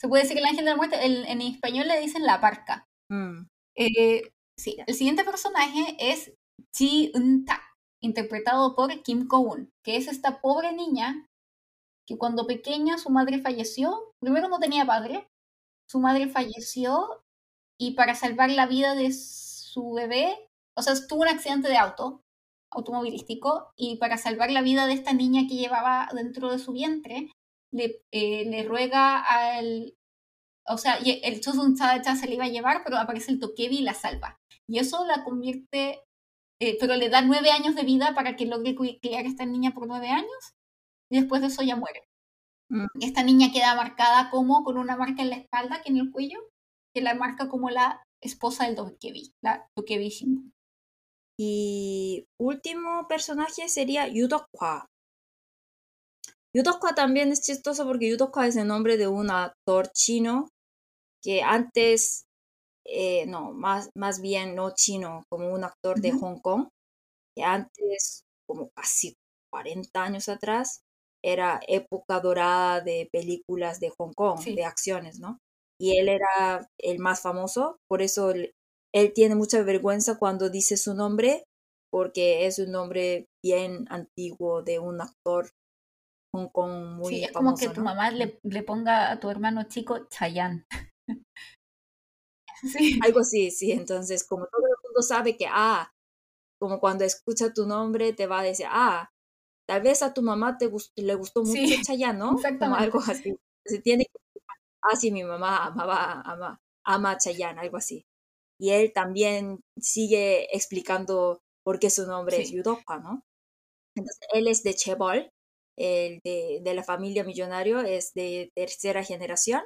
Se puede decir el ángel de la muerte, en español le dicen la parca. Mm. Eh, sí, el siguiente personaje es Ji Eun-tak, interpretado por Kim Ko-un, que es esta pobre niña que cuando pequeña su madre falleció, primero no tenía padre, su madre falleció y para salvar la vida de su bebé o sea, tuvo un accidente de auto, automovilístico, y para salvar la vida de esta niña que llevaba dentro de su vientre, le, eh, le ruega al... O sea, el Chosun Chacha se le iba a llevar, pero aparece el Tokebi y la salva. Y eso la convierte, eh, pero le da nueve años de vida para que logre criar a esta niña por nueve años, y después de eso ya muere. Mm. Esta niña queda marcada como con una marca en la espalda, que en el cuello, que la marca como la esposa del Tokebi, la Shinbu. Y último personaje sería Yudokwa. Yudokwa también es chistoso porque Yudokwa es el nombre de un actor chino que antes, eh, no, más, más bien no chino, como un actor de Hong Kong, que antes, como casi 40 años atrás, era época dorada de películas de Hong Kong, de acciones, ¿no? Y él era el más famoso, por eso él tiene mucha vergüenza cuando dice su nombre porque es un nombre bien antiguo de un actor Hong Kong muy sí, es como que tu mamá le, le, ponga a tu hermano chico Chayanne. sí. Algo así, sí. Entonces, como todo el mundo sabe que, ah, como cuando escucha tu nombre te va a decir, ah, tal vez a tu mamá te le gustó mucho Chayanne, ¿no? Como algo así. Se tiene que, ah, sí, mi mamá amaba, ama, ama Chayanne, algo así y él también sigue explicando por qué su nombre es Yudoka, ¿no? Entonces, él es de Chebol, el de, de, la familia millonario, es de tercera generación,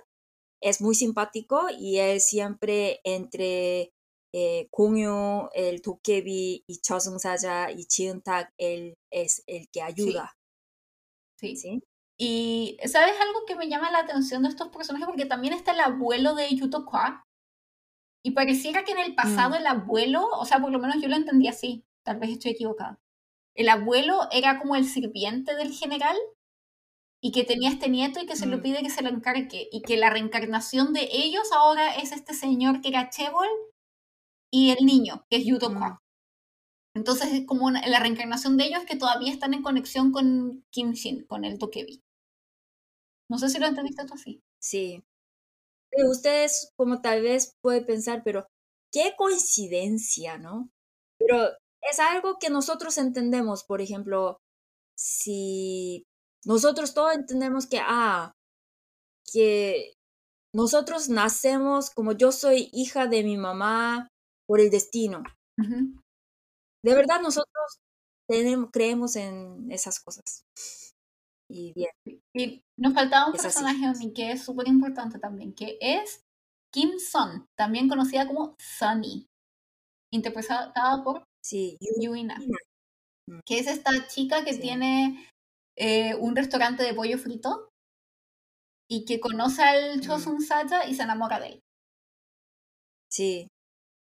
es muy simpático y él siempre entre eh, el Tokebi y Chosun Saja y Chiuntak, él es el que ayuda. Sí. sí. Y ¿sabes algo que me llama la atención de estos personajes? Porque también está el abuelo de Yutokwa, y pareciera que en el pasado mm. el abuelo, o sea, por lo menos yo lo entendí así, tal vez estoy equivocada. El abuelo era como el sirviente del general y que tenía este nieto y que se le mm. pide que se lo encargue y que la reencarnación de ellos ahora es este señor que era Chebol y el niño, que es Yuto mm. Entonces es como la reencarnación de ellos que todavía están en conexión con Kim Shin, con el Tokebi. No sé si lo entendiste tú así. Sí, ustedes como tal vez pueden pensar, pero qué coincidencia, ¿no? Pero es algo que nosotros entendemos, por ejemplo, si nosotros todos entendemos que, ah, que nosotros nacemos como yo soy hija de mi mamá por el destino. De verdad nosotros tenemos, creemos en esas cosas. Y bien. Y nos faltaba un personaje que es súper importante también, que es Kim Son, también conocida como Sunny, interpretada por sí, Yuina, mm. que es esta chica que tiene eh, un restaurante de pollo frito y que conoce al Chosun Sacha y se enamora de él. Sí,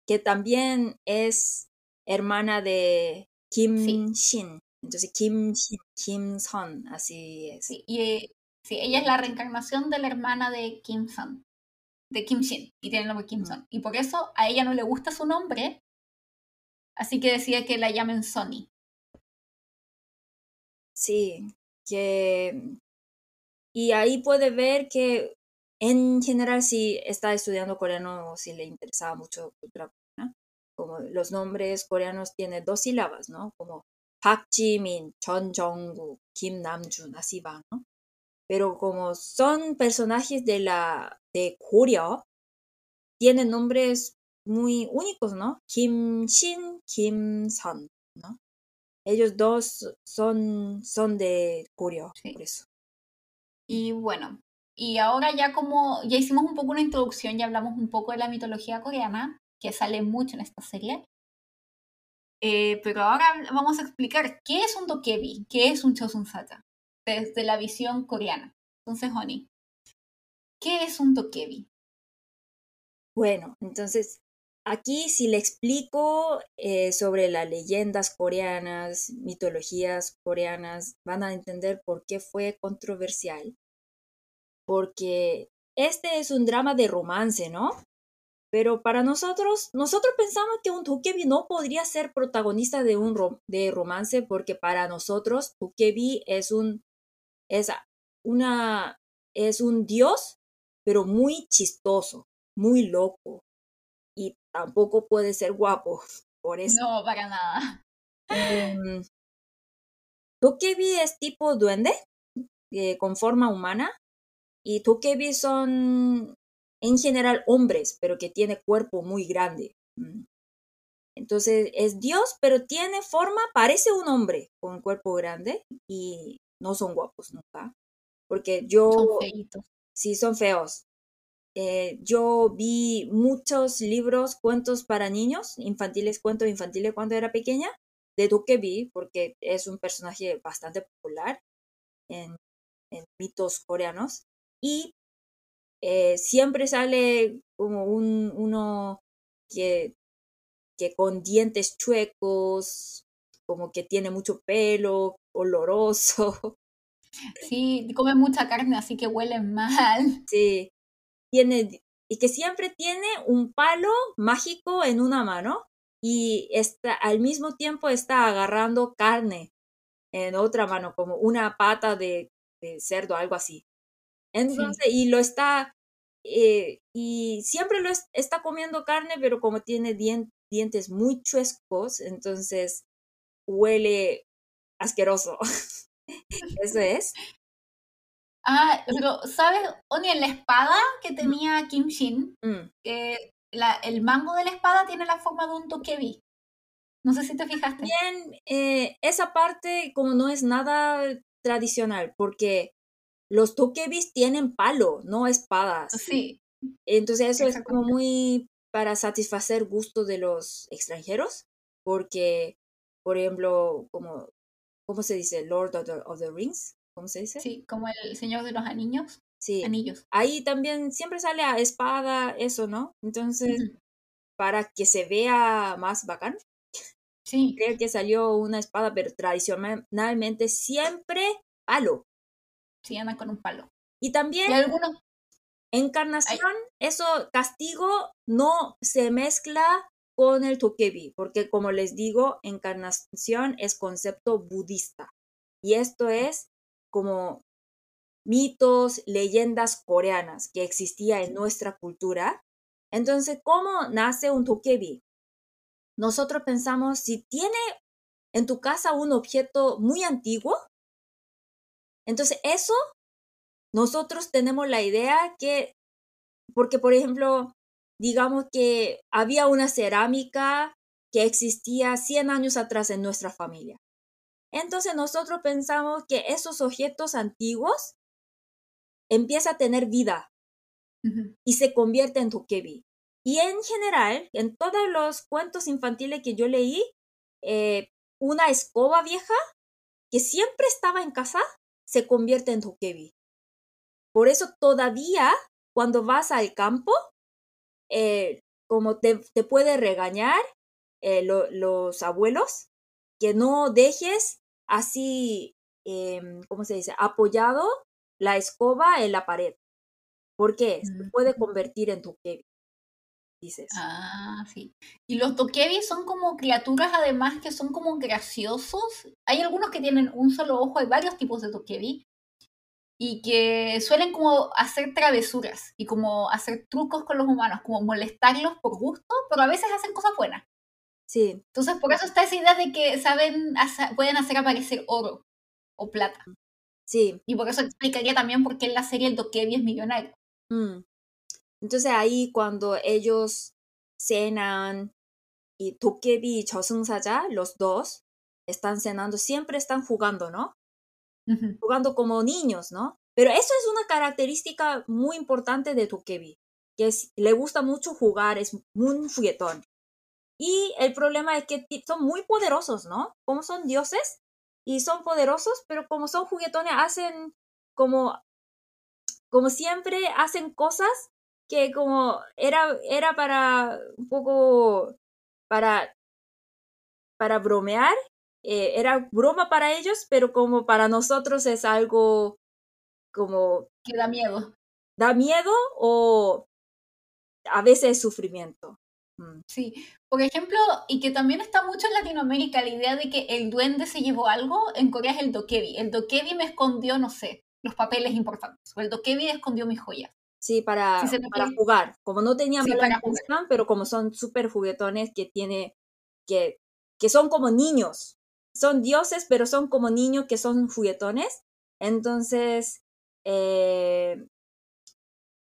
que también es hermana de Kim Shin. Entonces Kim, Kim Son, así es. Sí, y sí, ella es la reencarnación de la hermana de Kim Son, de Kim Shin, y tiene el nombre Kim Son. Y por eso a ella no le gusta su nombre, así que decide que la llamen Sony. Sí, que... Y ahí puede ver que en general, si está estudiando coreano o si le interesaba mucho cultura coreana, como los nombres coreanos tienen dos sílabas, ¿no? Como Park Ji-min, Chon Jong-gu, Kim Nam-jun, así van, ¿no? Pero como son personajes de la de Corea, tienen nombres muy únicos, ¿no? Kim Shin, Kim Son, ¿no? Ellos dos son, son de Corea, por eso. Y bueno, y ahora ya como ya hicimos un poco una introducción, ya hablamos un poco de la mitología coreana, que sale mucho en esta serie. Eh, pero ahora vamos a explicar qué es un dokebi, qué es un chosun sata, desde la visión coreana. Entonces, Honey, ¿qué es un dokebi? Bueno, entonces aquí si le explico eh, sobre las leyendas coreanas, mitologías coreanas, van a entender por qué fue controversial porque este es un drama de romance, ¿no? Pero para nosotros, nosotros pensamos que un Tokebi no podría ser protagonista de un de romance porque para nosotros Tokebi es un es una es un dios, pero muy chistoso, muy loco tampoco puede ser guapo, por eso. No, para nada. Um, Tokebi es tipo duende, eh, con forma humana, y Tokebi son en general hombres, pero que tiene cuerpo muy grande. Mm. Entonces es Dios, pero tiene forma, parece un hombre con cuerpo grande y no son guapos nunca. Porque yo... Son feitos. Sí, son feos. Eh, yo vi muchos libros, cuentos para niños, infantiles, cuentos infantiles cuando era pequeña, de Tokebi, porque es un personaje bastante popular en, en mitos coreanos y eh, siempre sale como un, uno que, que con dientes chuecos, como que tiene mucho pelo, oloroso. Sí, come mucha carne, así que huele mal. Sí, tiene, y que siempre tiene un palo mágico en una mano y está, al mismo tiempo está agarrando carne en otra mano, como una pata de, de cerdo, algo así. Entonces, y lo está, eh, y siempre lo está comiendo carne, pero como tiene dientes muy chuescos, entonces huele asqueroso. Eso es. Ah, pero ¿sabes, Oni, en la espada que tenía Kim Shin, mm. la, el mango de la espada tiene la forma de un tokebi. No sé si te fijaste. Bien, eh, esa parte como no es nada tradicional, porque los tokebis tienen palo, no espadas. Sí. Entonces eso es como muy para satisfacer gusto de los extranjeros, porque, por ejemplo, como, ¿cómo se dice? Lord of the, Rings, ¿cómo se dice? Sí, como el Señor de los Anillos. Sí. Anillos. Ahí también siempre sale a espada, eso, ¿no? Entonces, para que se vea más bacán. Sí. Creo que salió una espada, pero tradicionalmente siempre palo. Sí, andan con un palo. Y también ¿Y algunos? encarnación, eso castigo no se mezcla con el tokebi, porque como les digo, encarnación es concepto budista. Y esto es como mitos, leyendas coreanas que existía en nuestra cultura. Entonces, ¿cómo nace un tokebi? Nosotros pensamos, si tiene en tu casa un objeto muy antiguo, entonces, eso, nosotros tenemos la idea que, porque por ejemplo, digamos que había una cerámica que existía 100 años atrás en nuestra familia. Entonces nosotros pensamos que esos objetos antiguos empiezan a tener vida y se convierte en tokebi. Y en general, en todos los cuentos infantiles que yo leí, eh, una escoba vieja que siempre estaba en casa se convierte en tokebi. Por eso todavía cuando vas al campo, eh, como te, te, puede regañar eh, los abuelos, que no dejes así, em, ¿cómo se dice?, apoyado la escoba en la pared. porque Se puede convertir en tokebi. Dices. Ah, sí. Y los tokebi son como criaturas además que son como graciosos. Hay algunos que tienen un solo ojo, hay varios tipos de tokebi. y que suelen como hacer travesuras y como hacer trucos con los humanos, como molestarlos por gusto, pero a veces hacen cosas buenas. Sí. Entonces, por eso está esa idea de que saben, pueden hacer aparecer oro o plata. Sí. Y por eso explicaría también por qué en la serie el es millonario. Mm. Entonces ahí cuando ellos cenan y Dokebi y Saja, los dos, están cenando, siempre están jugando, ¿no? Jugando como niños, ¿no? Pero eso es una característica muy importante de Dokebi, que le gusta mucho jugar, es un juguetón. Y el problema es que son muy poderosos, ¿no? Como son dioses y son poderosos, pero como son juguetones, hacen como, como siempre, hacen cosas que como era, era para un poco, para, para bromear, eh, era broma para ellos, pero como para nosotros es algo como... Que da miedo. Da miedo o a veces sufrimiento. Mm. Sí, por ejemplo, y que también está mucho en Latinoamérica la idea de que el duende se llevó algo, en Corea es el dokebi. El dokebi me escondió, no sé, los papeles importantes, o el dokebi escondió mis joyas. Sí, para, para jugar. Como no tenían sí, pero como son súper juguetones que tiene, que, que son como niños. Son dioses, pero son como niños que son juguetones. Entonces, eh,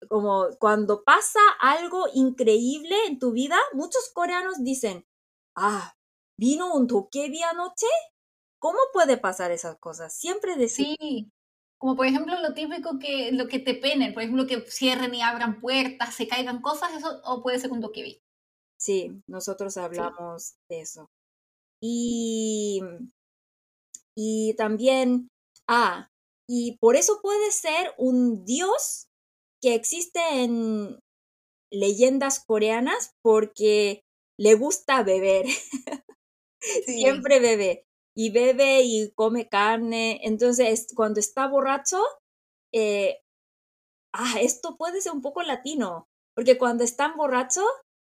como cuando pasa algo increíble en tu vida, muchos coreanos dicen, ah, vino un tokebi anoche. ¿Cómo puede pasar esas cosas? Siempre decimos. Sí, como por ejemplo lo típico que lo que te penen, por ejemplo que cierren y abran puertas, se caigan cosas, eso o puede ser un tokebi. Sí, nosotros hablamos de eso. Y, y también, ah, y por eso puede ser un dios que existe en leyendas coreanas porque le gusta beber. Siempre bebe. Y bebe y come carne. Entonces, cuando está borracho, eh, ah, esto puede ser un poco latino. Porque cuando están borracho,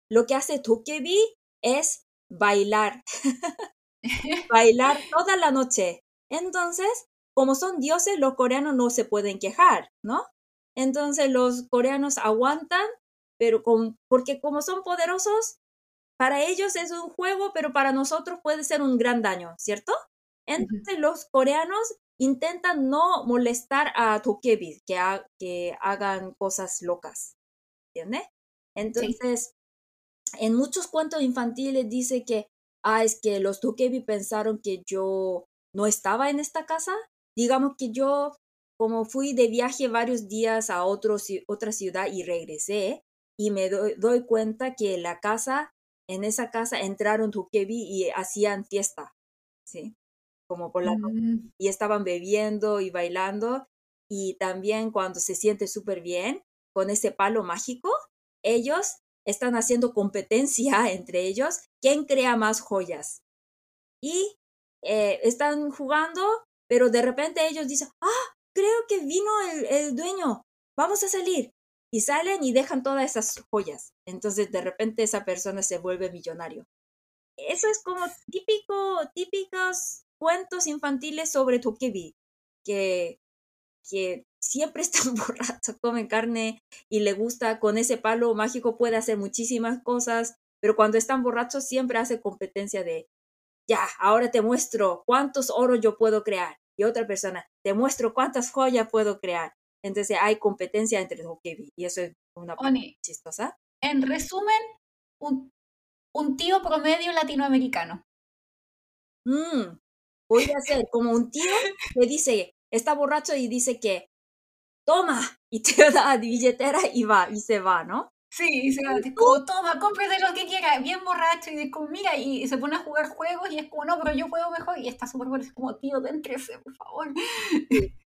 lo que hace Tokebi es bailar. bailar toda la noche. Entonces, como son dioses, los coreanos no se pueden quejar, ¿no? Entonces los coreanos aguantan, pero con, porque como son poderosos, para ellos es un juego, pero para nosotros puede ser un gran daño, ¿cierto? Entonces los coreanos intentan no molestar a Tokebi, que, que hagan cosas locas, ¿entiendes? Entonces, en muchos cuentos infantiles dice que, ah, es que los Tokebi pensaron que yo no estaba en esta casa. Digamos que yo como fui de viaje varios días a otro, otra ciudad y regresé, y me doy, cuenta que la casa, en esa casa entraron Tukebi y hacían fiesta, ¿sí? Como por la mm. Y estaban bebiendo y bailando, y también cuando se siente súper bien con ese palo mágico, ellos están haciendo competencia entre ellos, quién crea más joyas. Y eh, están jugando, pero de repente ellos dicen, ah, creo que vino el, dueño, vamos a salir. Y salen y dejan todas esas joyas. Entonces de repente esa persona se vuelve millonario. Eso es como típico, típicos cuentos infantiles sobre Tokebi, que, que siempre están borrachos, comen carne y le gusta con ese palo mágico puede hacer muchísimas cosas, pero cuando están borrachos siempre hace competencia de, ya, ahora te muestro cuántos oros yo puedo crear y otra persona, te muestro cuántas joyas puedo crear. Entonces hay competencia entre los KB y eso es una parte chistosa. En resumen, un, un tío promedio latinoamericano. Mm, podría ser como un tío que dice, está borracho y dice que, toma, y te da billetera y va, y se va, ¿no? Sí, se va, como, toma, cómprate lo que quiera, bien borracho, y como, mira, y se pone a jugar juegos, y es como, no, pero yo juego mejor, y está súper bueno, es como, tío, déntrese, por favor.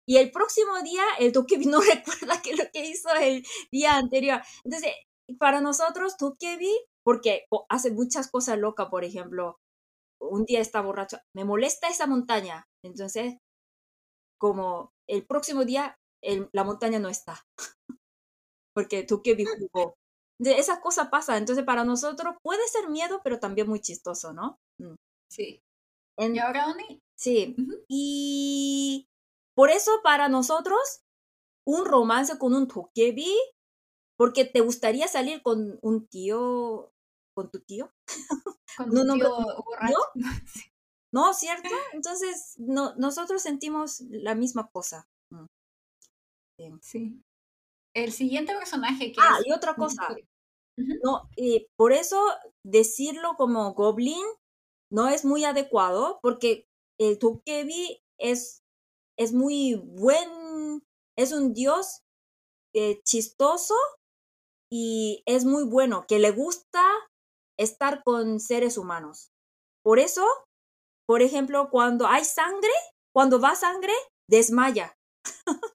Y el próximo día, el Tokebi no recuerda que lo que hizo el día anterior. Entonces, para nosotros, Tokebi, porque hace muchas cosas locas, por ejemplo, un día está borracho, me molesta esa montaña, entonces, como el próximo día, la montaña no está porque Tokebi jugó de esas cosas pasan. Entonces, para nosotros puede ser miedo, pero también muy chistoso, ¿no? Mm. Sí. ¿Y ahora, Sí. Y por eso, para nosotros, un romance con un tokebi porque te gustaría salir con un tío, con tu tío. Con tu No, no, tío ¿no? borracho. ¿No? ¿Cierto? Entonces, no, nosotros sentimos la misma cosa. Mm. Sí. Sí. El siguiente personaje que Ah, es... y otra cosa. No, eh, por eso decirlo como goblin no es muy adecuado, porque el tokebi es, es muy buen, es un dios eh, chistoso y es muy bueno, que le gusta estar con seres humanos. Por eso, por ejemplo, cuando hay sangre, cuando va sangre, desmaya.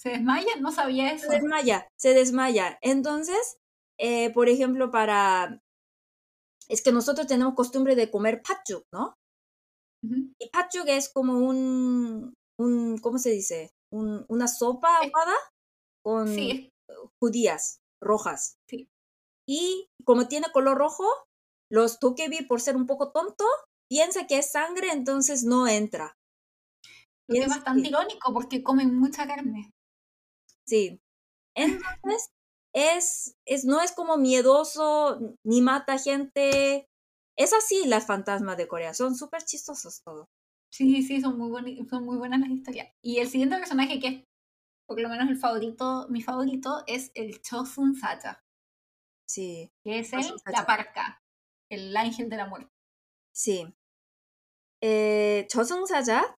¿Se desmaya? No sabía eso. Se desmaya, se desmaya. Entonces, eh, por ejemplo, para... Es que nosotros tenemos costumbre de comer patjuk, ¿no? Y patjuk es como un, un ¿cómo se dice? Un- una sopa ahogada con Sí, judías rojas. Sí. Y como tiene color rojo, los tokebi, por ser un poco tonto, piensa que es sangre, entonces no entra. lo que es Es- bastante irónico porque comen mucha carne. Sí. Entonces, es, es, no es como miedoso, ni mata gente. Es así las fantasmas de Corea, son súper chistosos todos. Sí, sí, son muy, son muy buenas las historias. Y el siguiente personaje que es, por lo menos el favorito, mi favorito, es el Chosun Sacha. Sí. Que es el, la parca, el ángel de la muerte. Sí. Eh, Chosun Sacha.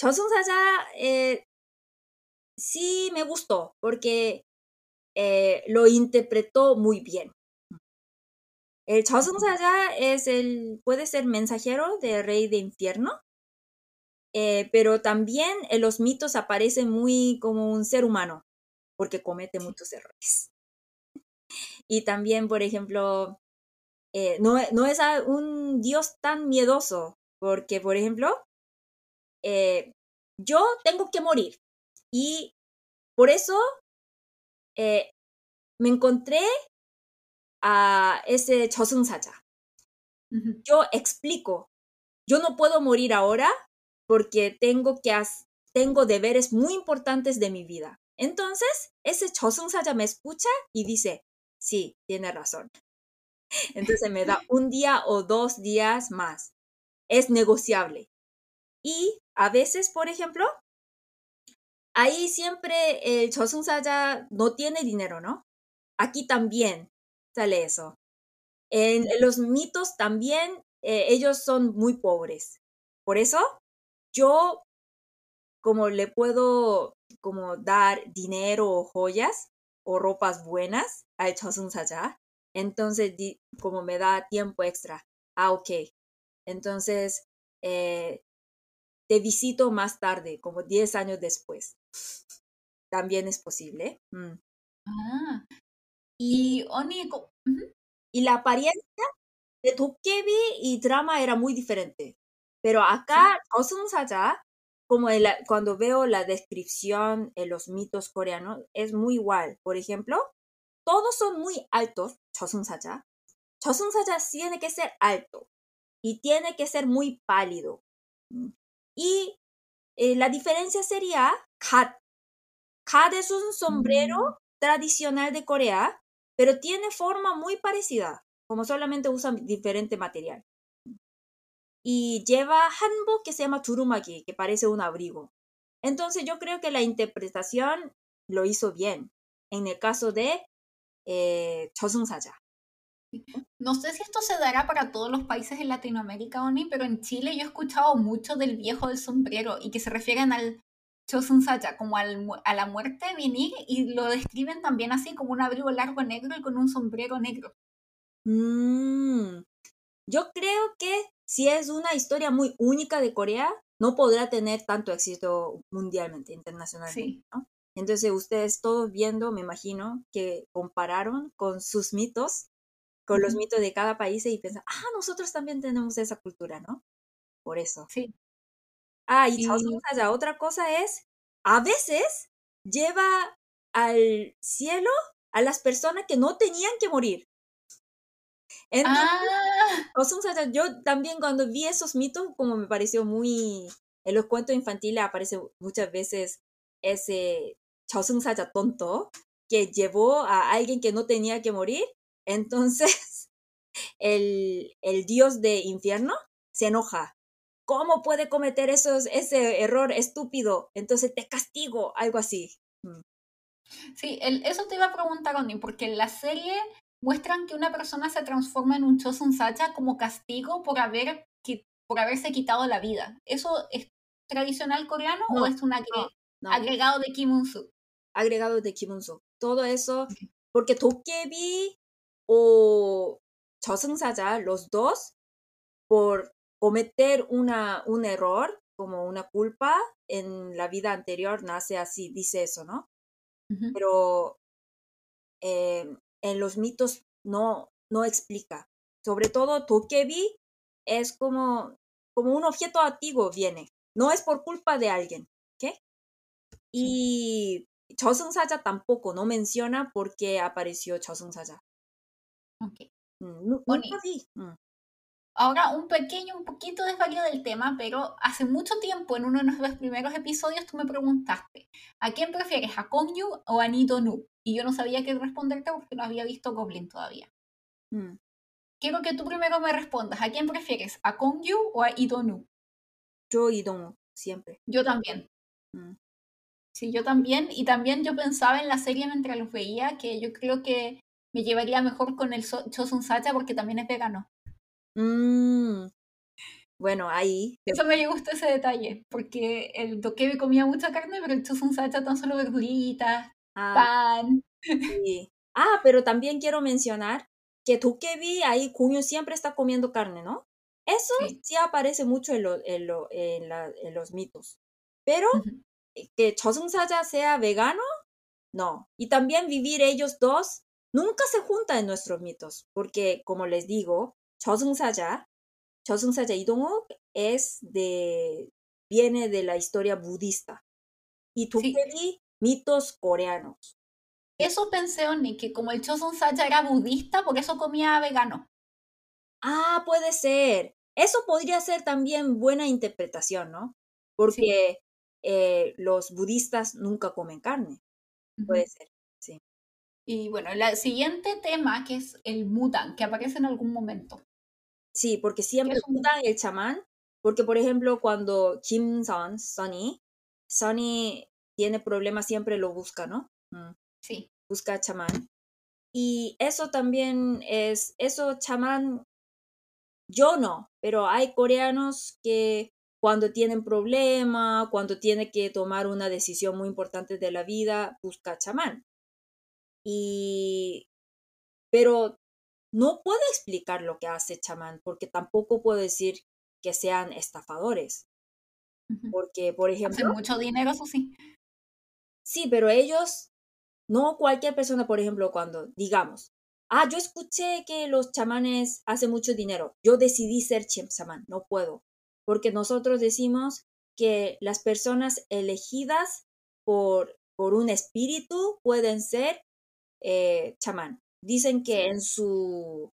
Chosun Sacha eh, sí me gustó porque eh, lo interpretó muy bien. El Chaosungsaya es el, puede ser mensajero del rey de infierno, eh, pero también en los mitos aparece muy como un ser humano, porque comete muchos errores. Y también, por ejemplo, eh, no, no, es un dios tan miedoso, porque, por ejemplo, yo tengo que morir, y por eso eh, me encontré a ese Chosun Sacha. Yo explico, yo no puedo morir ahora porque tengo, que tengo deberes muy importantes de mi vida. Entonces, ese Chosun Sacha me escucha y dice, sí, tiene razón. Entonces me da un día o dos días más. Es negociable. Y a veces, por ejemplo, ahí siempre el Chosun-saya no tiene dinero, ¿no? Aquí también sale eso. En los mitos también eh, ellos son muy pobres. Por eso yo, como le puedo como dar dinero o joyas o ropas buenas al Chosun-saya, entonces como me da tiempo extra. Ah, ok. Entonces, eh, Visito más tarde, como 10 años después. También es posible. Mm. Ah. Y, y, uh -huh. y la apariencia de Dokebi y drama era muy diferente. Pero acá, sí. allá como cuando veo la descripción en los mitos coreanos, es muy igual. Por ejemplo, todos son muy altos, Chosun-saja. Chosun-saja tiene que ser alto y tiene que ser muy pálido. Mm. Y eh, la diferencia sería kat. Kat es un sombrero mm. tradicional de Corea, pero tiene forma muy parecida, como solamente usan diferente material. Y lleva hanbok que se llama turumaki, que parece un abrigo. Entonces yo creo que la interpretación lo hizo bien en el caso de eh, Chosung no sé si esto se dará para todos los países en Latinoamérica, Oni, pero en Chile yo he escuchado mucho del viejo del sombrero y que se refieren al Chosun Sacha, como al a la muerte venir, y lo describen también así como un abrigo largo negro y con un sombrero negro. Mm, yo creo que si es una historia muy única de Corea, no podrá tener tanto éxito mundialmente, internacionalmente. Sí. ¿no? Entonces ustedes todos viendo, me imagino, que compararon con sus mitos, con los mitos de cada país y piensan, ah, nosotros también tenemos esa cultura, ¿no? Por eso. Sí. Ah, y, y... otra cosa es, a veces lleva al cielo a las personas que no tenían que morir. Entonces, ah. yo también cuando vi esos mitos, como me pareció muy... En los cuentos infantiles aparece muchas veces ese Chaosung Saya tonto que llevó a alguien que no tenía que morir entonces, el, el dios de infierno se enoja. ¿Cómo puede cometer esos, ese error estúpido? Entonces te castigo, algo así. Mm. Sí, el, eso te iba a preguntar, Oni, porque en la serie muestran que una persona se transforma en un Chosun Sacha como castigo por, haber, por haberse quitado la vida. ¿Eso es tradicional coreano no, o es un agre no, no. agregado de Kim Agregado de Kim Todo eso, porque Tokebi o 저승사자, los dos, por cometer una, un error, como una culpa en la vida anterior, nace así, dice eso, ¿no? Pero em, en los mitos no, no explica. Sobre todo Tokebi es como, como un objeto antiguo viene. No es por culpa de alguien. ¿Qué? Y 저승사자 tampoco, no menciona por qué apareció 저승사자. Ok. Mm, nunca vi. Mm. Ahora, un pequeño, un poquito desvarío del tema, pero hace mucho tiempo, en uno de nuestros primeros episodios, tú me preguntaste, ¿a quién prefieres, a Kongyu o a Nito Nu? Y yo no sabía qué responderte porque no había visto Goblin todavía. Mm. Quiero que tú primero me respondas, ¿a quién prefieres, a Kongyu o a Idonu? Yo Idonu, siempre. Yo también. Mm. Sí, yo también. Y también yo pensaba en la serie mientras los veía que yo creo que me llevaría mejor con el Chosun Sacha porque también es vegano. Mm. Bueno, ahí. Eso me gustó ese detalle, porque el dokebi comía mucha carne, pero el Chosun Sacha tan solo verduritas, ah, pan. Sí. Ah, pero también quiero mencionar que dokebi ahí Cuño siempre está comiendo carne, ¿no? Eso sí, aparece mucho en, en, los mitos. Pero que Chosun Sacha sea vegano, no. Y también vivir ellos dos nunca se junta en nuestros mitos, porque como les digo, 저승사자, 저승사자 이동욱 es de, viene de la historia budista y 도깨비 mitos coreanos. Eso pensé, Oni, que como el Chosun Sacha era budista, por eso comía vegano. Ah, puede ser. Eso podría ser también buena interpretación, ¿no? Porque eh, los budistas nunca comen carne. Puede ser, sí. Y bueno, el siguiente tema que es el mutan, que aparece en algún momento. Sí, porque siempre juntan el chamán, porque por ejemplo cuando Kim Son, Sonny, Sonny tiene problemas, siempre lo busca, ¿no? Mm. Sí. Busca chamán. Y eso también es, eso chamán, yo no, pero hay coreanos que cuando tienen problema, cuando tienen que tomar una decisión muy importante de la vida, busca chamán. Y, pero no puedo explicar lo que hace chamán, porque tampoco puedo decir que sean estafadores. Porque, por ejemplo... Hacen mucho dinero, eso sí. Sí, pero ellos, no cualquier persona, por ejemplo, cuando digamos, ah, yo escuché que los chamanes hacen mucho dinero, yo decidí ser chamán, no puedo, porque nosotros decimos que las personas elegidas por, por un espíritu pueden ser eh, chamán. Dicen que en su,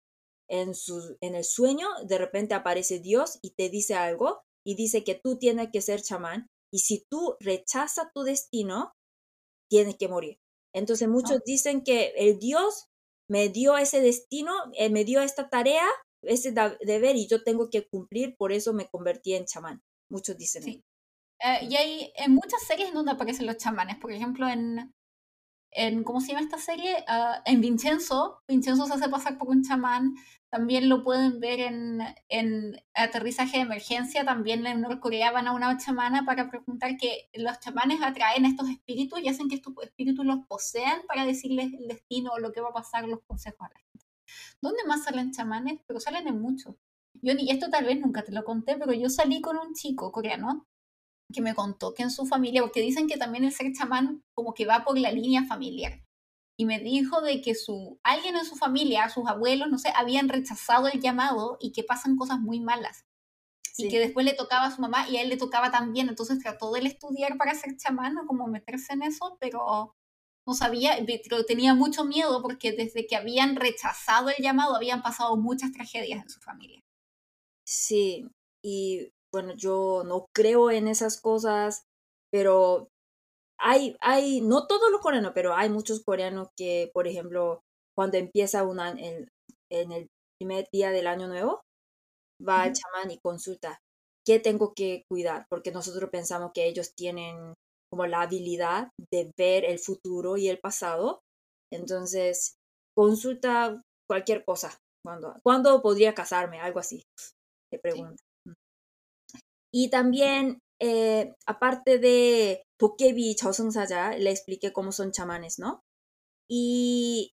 en su, en el sueño de repente aparece Dios y te dice algo y dice que tú tienes que ser chamán y si tú rechazas tu destino, tienes que morir. Entonces muchos ah. dicen que el Dios me dio ese destino, eh, me dio esta tarea, ese deber y yo tengo que cumplir, por eso me convertí en chamán. Muchos dicen sí. Eh, y hay en muchas series donde aparecen los chamanes, por ejemplo en en, ¿cómo se llama esta serie? Ah, en Vincenzo. Vincenzo se hace pasar por un chamán. También lo pueden ver en, en Aterrizaje de Emergencia. También en Norcorea van a una chamana para preguntar que los chamanes atraen a estos espíritus y hacen que estos espíritus los posean para decirles el destino o lo que va a pasar, los consejos a la gente. ¿Dónde más salen chamanes? Pero salen en muchos. Yo ni esto tal vez nunca te lo conté, pero yo salí con un chico coreano que me contó que en su familia, porque dicen que también el ser chamán como que va por la línea familiar. Y me dijo de que su, alguien en su familia, sus abuelos, no sé, habían rechazado el llamado y que pasan cosas muy malas. Y que después le tocaba a su mamá y a él le tocaba también. Entonces trató de él estudiar para ser chamán o como meterse en eso, pero no sabía, pero tenía mucho miedo porque desde que habían rechazado el llamado habían pasado muchas tragedias en su familia. Sí, y bueno, yo no creo en esas cosas, pero hay, hay, no todos los coreanos, pero hay muchos coreanos que, por ejemplo, cuando empieza en, en el primer día del año nuevo, va al chamán y consulta qué tengo que cuidar, porque nosotros pensamos que ellos tienen como la habilidad de ver el futuro y el pasado. Entonces, consulta cualquier cosa. ¿Cuándo, ¿cuándo podría casarme? Algo así. Te pregunta. Y también, eh, aparte de Tokebi Chosengsaya, le expliqué cómo son chamanes, ¿no? Y,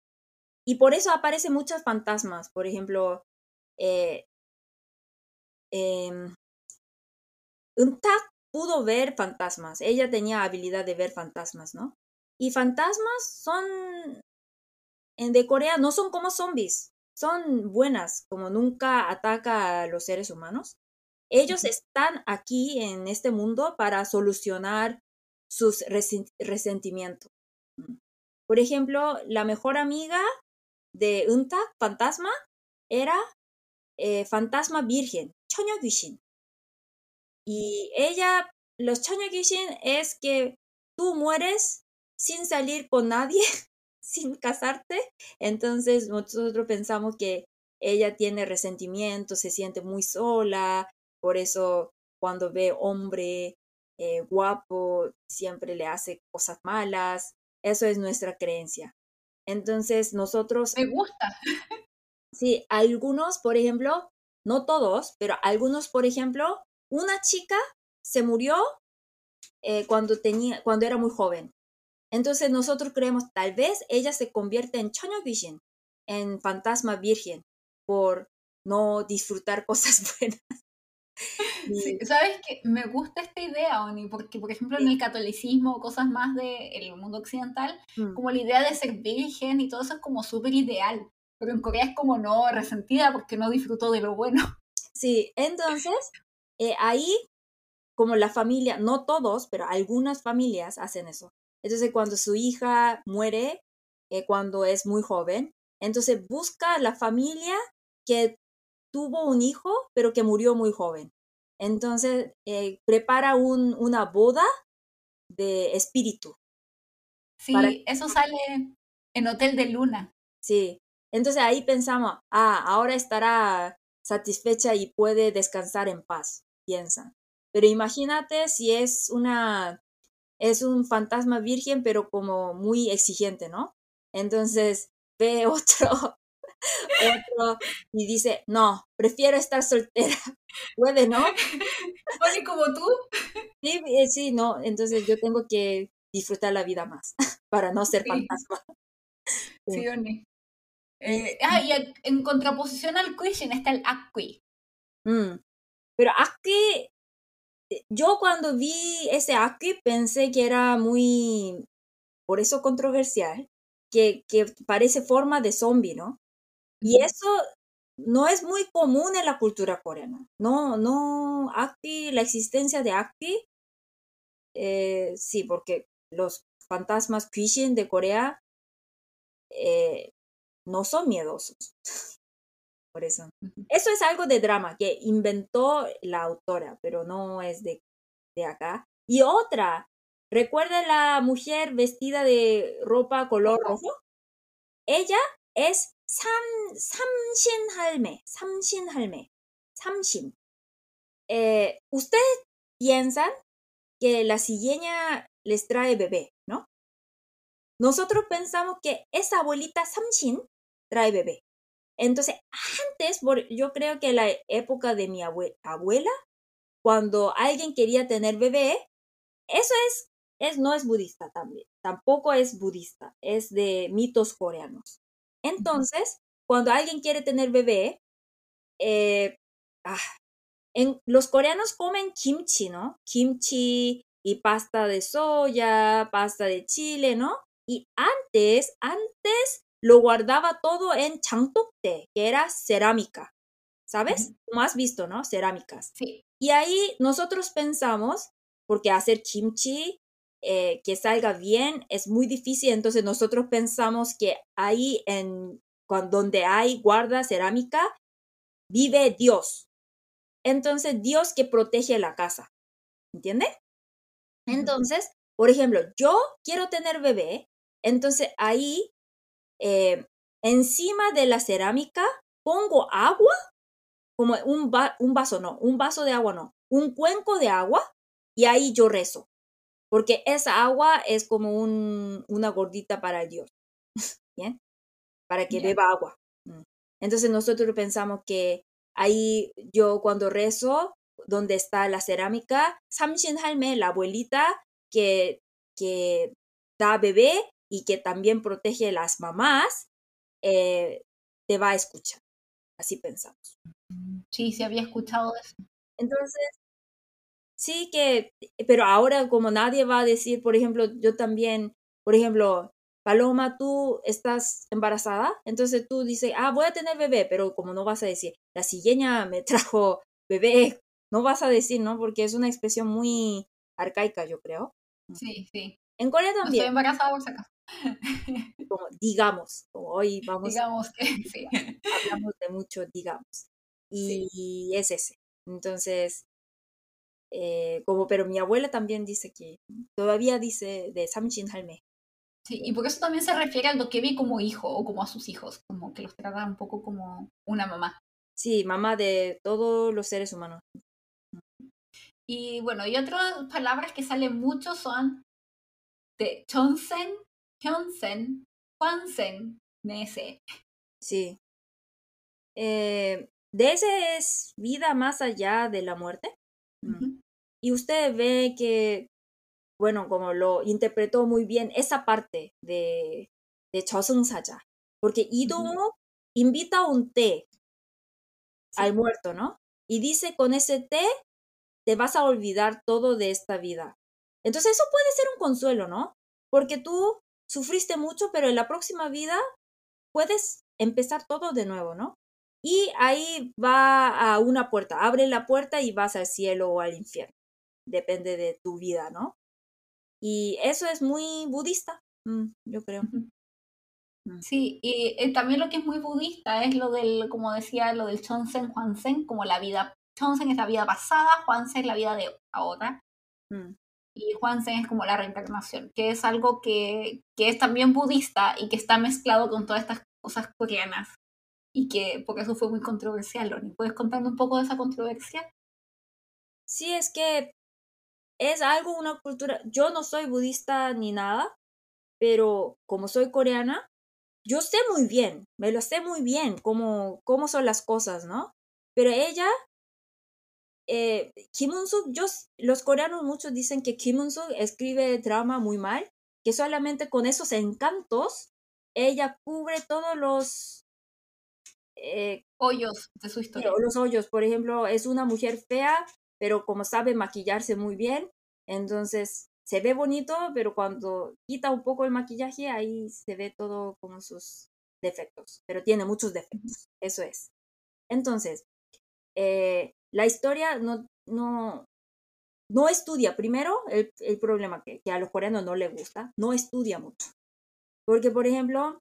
y por eso aparecen muchos fantasmas. Por ejemplo, eh, eh, pudo ver fantasmas. Ella tenía habilidad de ver fantasmas, ¿no? Y fantasmas son en de Corea no son como zombies, son buenas, como nunca ataca a los seres humanos. Ellos están aquí en este mundo para solucionar sus resentimientos. Por ejemplo, la mejor amiga de Untak, fantasma, era eh, fantasma virgen, Gushin. Y ella, los Gishin es que tú mueres sin salir con nadie, sin casarte. Entonces nosotros pensamos que ella tiene resentimiento, se siente muy sola, por eso cuando ve hombre eh, guapo siempre le hace cosas malas. Eso es nuestra creencia. Entonces nosotros... Me gusta. Sí, algunos, por ejemplo, no todos, pero algunos, por ejemplo, una chica se murió eh, cuando, tenía, cuando era muy joven. Entonces nosotros creemos, tal vez ella se convierte en Vision, en fantasma virgen, por no disfrutar cosas buenas. Sabes que me gusta esta idea, Oni, porque por ejemplo en el catolicismo, cosas más del mundo occidental, mm. como la idea de ser virgen y todo eso es como súper ideal, pero en Corea es como no, resentida porque no disfrutó de lo bueno. Sí, entonces eh, ahí, como la familia, no todos, pero algunas familias hacen eso. Entonces, cuando su hija muere, eh, cuando es muy joven, entonces busca la familia que tuvo un hijo, pero que murió muy joven. Entonces, eh, prepara un, una boda de espíritu. Sí, eso sale en Hotel de Luna. Sí, entonces ahí pensamos, ah, ahora estará satisfecha y puede descansar en paz piensan. Pero imagínate si es una, es un fantasma virgen, pero como muy exigente, ¿no? Entonces ve otro, otro y dice, no, prefiero estar soltera. Puede, ¿no? Oye, como tú. Sí, eh, sí, no. Entonces yo tengo que disfrutar la vida más para no ser fantasma. Sí, eh, ah, y en contraposición al Quishin está el Akui. Mm. Pero aquí, eh, yo cuando vi ese aquí pensé que era muy, por eso controversial, que, que parece forma de zombie, ¿no? Y eso no es muy común en la cultura coreana. No, no, Akti, la existencia de Akti, eh, sí, porque los fantasmas Kishin de Corea eh, no son miedosos. eso. Eso es algo de drama que inventó la autora, pero no es de, de acá. Y otra, ¿recuerda la mujer vestida de ropa color rojo? Ella es Sam, Samshin Halme, Samshin Halme, Samshin. Eh, Ustedes piensan que la cigüeña les trae bebé, ¿no? Nosotros pensamos que esa abuelita Samshin trae bebé. Entonces, antes, yo creo que la época de mi abuela, cuando alguien quería tener bebé, eso es, es, no es budista también, tampoco es budista, es de mitos coreanos. Entonces, cuando alguien quiere tener bebé, eh, ah, en, los coreanos comen kimchi, ¿no? Kimchi y pasta de soya, pasta de chile, ¿no? Y antes, antes lo guardaba todo en changtokte, que era cerámica. ¿Sabes? Como has visto, ¿no? Cerámicas. Sí. Y ahí nosotros pensamos, porque hacer kimchi eh, que salga bien es muy difícil, entonces nosotros pensamos que ahí en donde hay guarda cerámica vive Dios. Entonces Dios que protege la casa. ¿Entiende? Entonces, por ejemplo, yo quiero tener bebé, entonces ahí eh, encima de la cerámica pongo agua, como un, un vaso, no, un vaso de agua, no, un cuenco de agua y ahí yo rezo, porque esa agua es como un, una gordita para Dios, ¿bien? Para que beba agua. Mm. Entonces nosotros pensamos que ahí yo cuando rezo, donde está la cerámica, Samshin Halme, la abuelita que, que da bebé y que también protege a las mamás, eh, te va a escuchar. Así pensamos. Sí, sí había escuchado eso. Entonces, sí que, pero ahora como nadie va a decir, por ejemplo, yo también, por ejemplo, Paloma, tú estás embarazada, entonces tú dices, ah, voy a tener bebé, pero como no vas a decir, la siguiente me trajo bebé, no vas a decir, ¿no? Porque es una expresión muy arcaica, yo creo. Sí, sí. En Corea también. estoy embarazada por si acaso. Como digamos, como hoy vamos. Digamos que sí. Hablamos de mucho, digamos. Y es ese. Entonces, eh, como, pero mi abuela también dice que todavía dice de Samjin Halme. Sí, y por eso también se refiere al vi como hijo o como a sus hijos, como que los trata un poco como una mamá. Sí, mamá de todos los seres humanos. Y bueno, y otras palabras que salen mucho son de Chonsen, Hyunsen, Hwansen, Nese. Sí. Eh, de ese es vida más allá de la muerte. Mm. Y usted ve que, bueno, como lo interpretó muy bien esa parte de, de Saja. Porque Ido invita un té al muerto, ¿no? Y dice, con ese té te vas a olvidar todo de esta vida. Entonces eso puede ser un consuelo, ¿no? Porque tú sufriste mucho, pero en la próxima vida puedes empezar todo de nuevo, ¿no? Y ahí va a una puerta, abre la puerta y vas al cielo o al infierno. Depende de tu vida, ¿no? Y eso es muy budista, mm, yo creo. Mm. Sí, y eh, también lo que es muy budista es lo del, como decía, lo del Chonsen Juansen, como la vida Chonsen es la vida pasada, Juansen es la vida de ahora. Mm. Y Juansen es como la reencarnación, que es algo que, que, es también budista y que está mezclado con todas estas cosas coreanas. Y que por eso fue muy controversial, Loni. ¿Puedes contarme un poco de esa controversia? Sí, es que es algo, una cultura. Yo no soy budista ni nada, pero como soy coreana, yo sé muy bien, me lo sé muy bien cómo, cómo son las cosas, ¿no? Pero ella eh, Kim Un-suk, los coreanos muchos dicen que Kim Un-suk escribe drama muy mal, que solamente con esos encantos ella cubre todos los eh, hoyos de su historia. Los hoyos, por ejemplo, es una mujer fea, pero como sabe maquillarse muy bien, entonces se ve bonito, pero cuando quita un poco el maquillaje, ahí se ve todo como sus defectos, pero tiene muchos defectos, eso es. Entonces, eh, la historia no, no, no estudia, primero, el, el problema que, que, a los coreanos no les gusta, no estudia mucho. Porque, por ejemplo,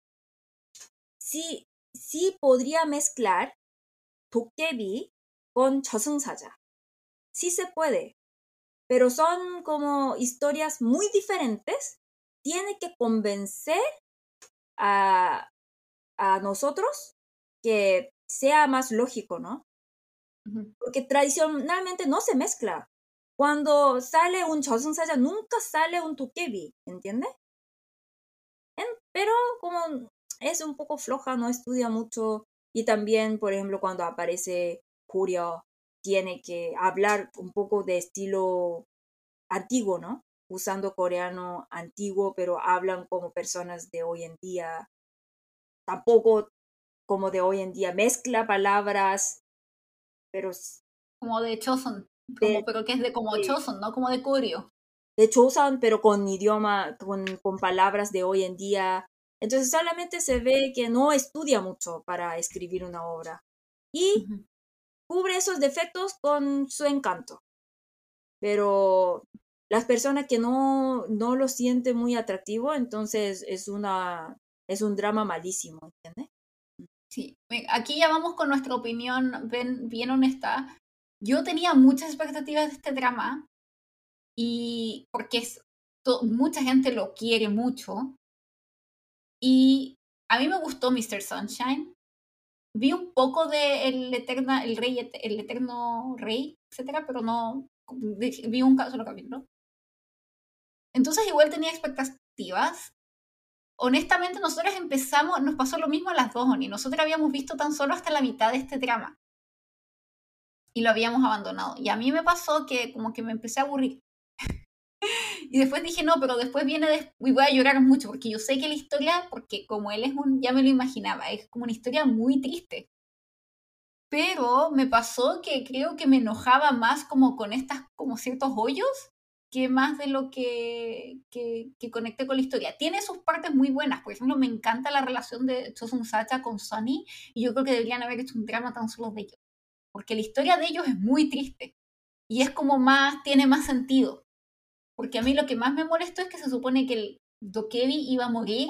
sí, sí podría mezclar Dokkebi con Chosun Saja sí se puede, pero son como historias muy diferentes. Tiene que convencer a, a nosotros que sea más lógico, ¿no? Porque tradicionalmente no se mezcla. Cuando sale un Chosun-saya nunca sale un Tokebi, ¿entiendes? Pero como es un poco floja, no estudia mucho, y también, por ejemplo, cuando aparece Julio tiene que hablar un poco de estilo antiguo, ¿no? Usando coreano antiguo, pero hablan como personas de hoy en día. Tampoco como de hoy en día, mezcla palabras pero... Como de Choson, pero que es de como Choson, no como de Curio. De Choson, pero con idioma, con, con palabras de hoy en día. Entonces solamente se ve que no estudia mucho para escribir una obra. Y cubre esos defectos con su encanto. Pero las personas que no, no lo sienten muy atractivo, entonces es, una, es un drama malísimo, ¿entiendes? Sí, aquí ya vamos con nuestra opinión bien, honesta. Yo tenía muchas expectativas de este drama y porque es mucha gente lo quiere mucho. Y a mí me gustó Mr. Sunshine. Vi un poco de el, el, rey, el eterno rey, etcétera, pero no vi un solo capítulo. Entonces igual tenía expectativas. Honestamente, nosotros empezamos, nos pasó lo mismo a las dos, y nosotros habíamos visto tan solo hasta la mitad de este drama. Y lo habíamos abandonado. Y a mí me pasó que como que me empecé a aburrir. y después dije, no, pero después viene de... y voy a llorar mucho, porque yo sé que la historia, porque como él es un, ya me lo imaginaba, es como una historia muy triste. Pero me pasó que creo que me enojaba más como con estas, como ciertos hoyos, que más de lo que, que, que conecté con la historia. Tiene sus partes muy buenas, por ejemplo, me encanta la relación de Chosun Sacha con Sonny, y yo creo que deberían haber hecho un drama tan solo de ellos, porque la historia de ellos es muy triste, y es como más, tiene más sentido, porque a mí lo que más me molestó es que se supone que el Dokebi iba a morir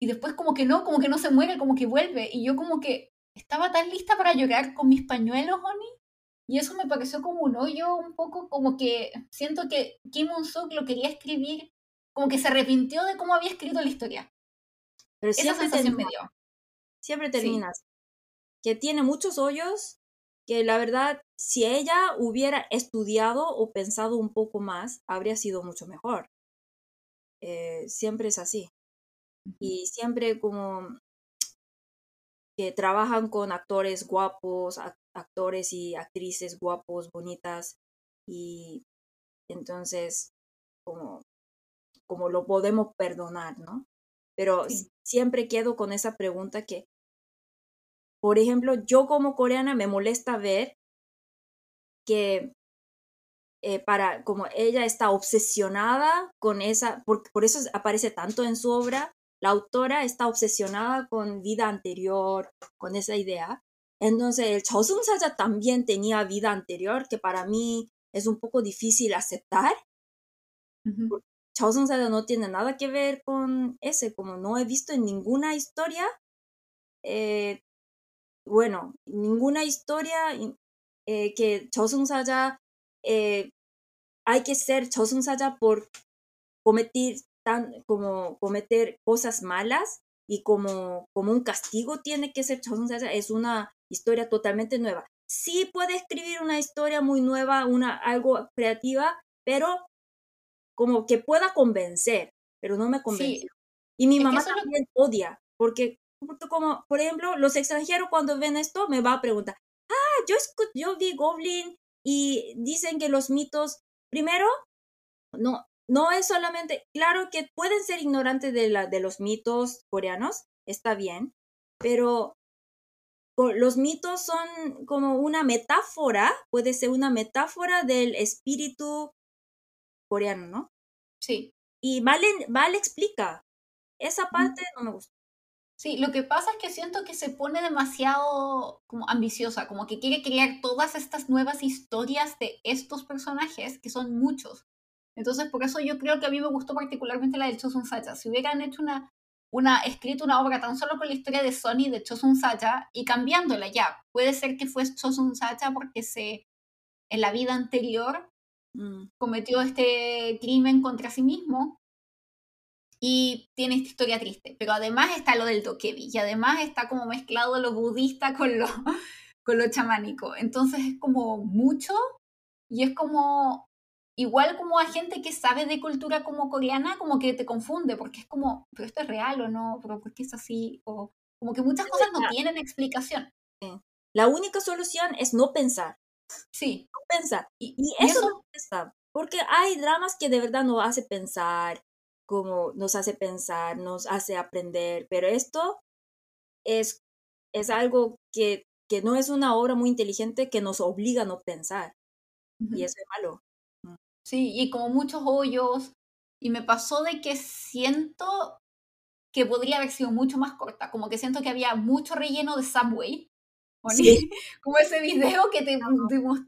y después como que no, como que no se muere, como que vuelve. Y yo como que estaba tan lista para llorar con mis pañuelos, Oni. Y eso me pareció como un hoyo, un poco como que siento que Kim Un-suk lo quería escribir, como que se arrepintió de cómo había escrito la historia. Pero siempre Esa sensación me dio. Siempre terminas. Que tiene muchos hoyos, que la verdad si ella hubiera estudiado o pensado un poco más, habría sido mucho mejor. Eh, siempre es así. Y siempre como que trabajan con actores guapos, actores y actrices guapos, bonitas, y entonces como, como lo podemos perdonar, ¿no? Pero siempre quedo con esa pregunta que, por ejemplo, yo como coreana me molesta ver que eh, para como ella está obsesionada con esa, por, por, eso aparece tanto en su obra, la autora está obsesionada con vida anterior, con esa idea. Entonces, el Saja también tenía vida anterior, que para mí es un poco difícil aceptar. Uh Saja no tiene nada que ver con ese, como no he visto en ninguna historia, eh, bueno, ninguna historia eh, que 저승사자 eh, hay que ser 저승사자 por cometer tan como cometer cosas malas y como como un castigo tiene que ser 저승사자 es una historia totalmente nueva. Sí puede escribir una historia muy nueva, una algo creativa, pero como que pueda convencer, pero no me convence. Y mi mamá también odia, porque como, por ejemplo, los extranjeros cuando ven esto me va a preguntar, ah, yo, yo vi Goblin y dicen que los mitos, primero, no, no es solamente, claro que pueden ser ignorantes de, la, de los mitos coreanos, está bien, pero los mitos son como una metáfora, puede ser una metáfora del espíritu coreano, ¿no? Sí. Y vale explica. Esa parte no me gusta. Sí, lo que pasa es que siento que se pone demasiado como ambiciosa, como que quiere crear todas estas nuevas historias de estos personajes, que son muchos. Entonces, por eso yo creo que a mí me gustó particularmente la de Chosun Sacha. Si hubieran hecho una, una, escrito una obra tan solo con la historia de Sony de Chosun Sacha y cambiándola ya, puede ser que fue Chosun Sacha porque se, en la vida anterior mm. cometió este crimen contra sí mismo y tiene esta historia triste. Pero además está lo del Dokebi y además está como mezclado lo budista con lo, con lo chamánico. Entonces es como mucho y es como igual como a gente que sabe de cultura como coreana, como que te confunde porque es como, pero esto es real o no, pero ¿por qué es así? O como que muchas cosas no tienen explicación. La única solución es no pensar. Sí. No pensar. Y, eso, no está. Porque hay dramas que de verdad no hace pensar como nos hace pensar, nos hace aprender, pero esto es, es algo que, que no es una obra muy inteligente que nos obliga a no pensar. Y eso es malo. Mm. Sí, y como muchos hoyos, y me pasó de que siento que podría haber sido mucho más corta, como que siento que había mucho relleno de Subway, Como ese video que te,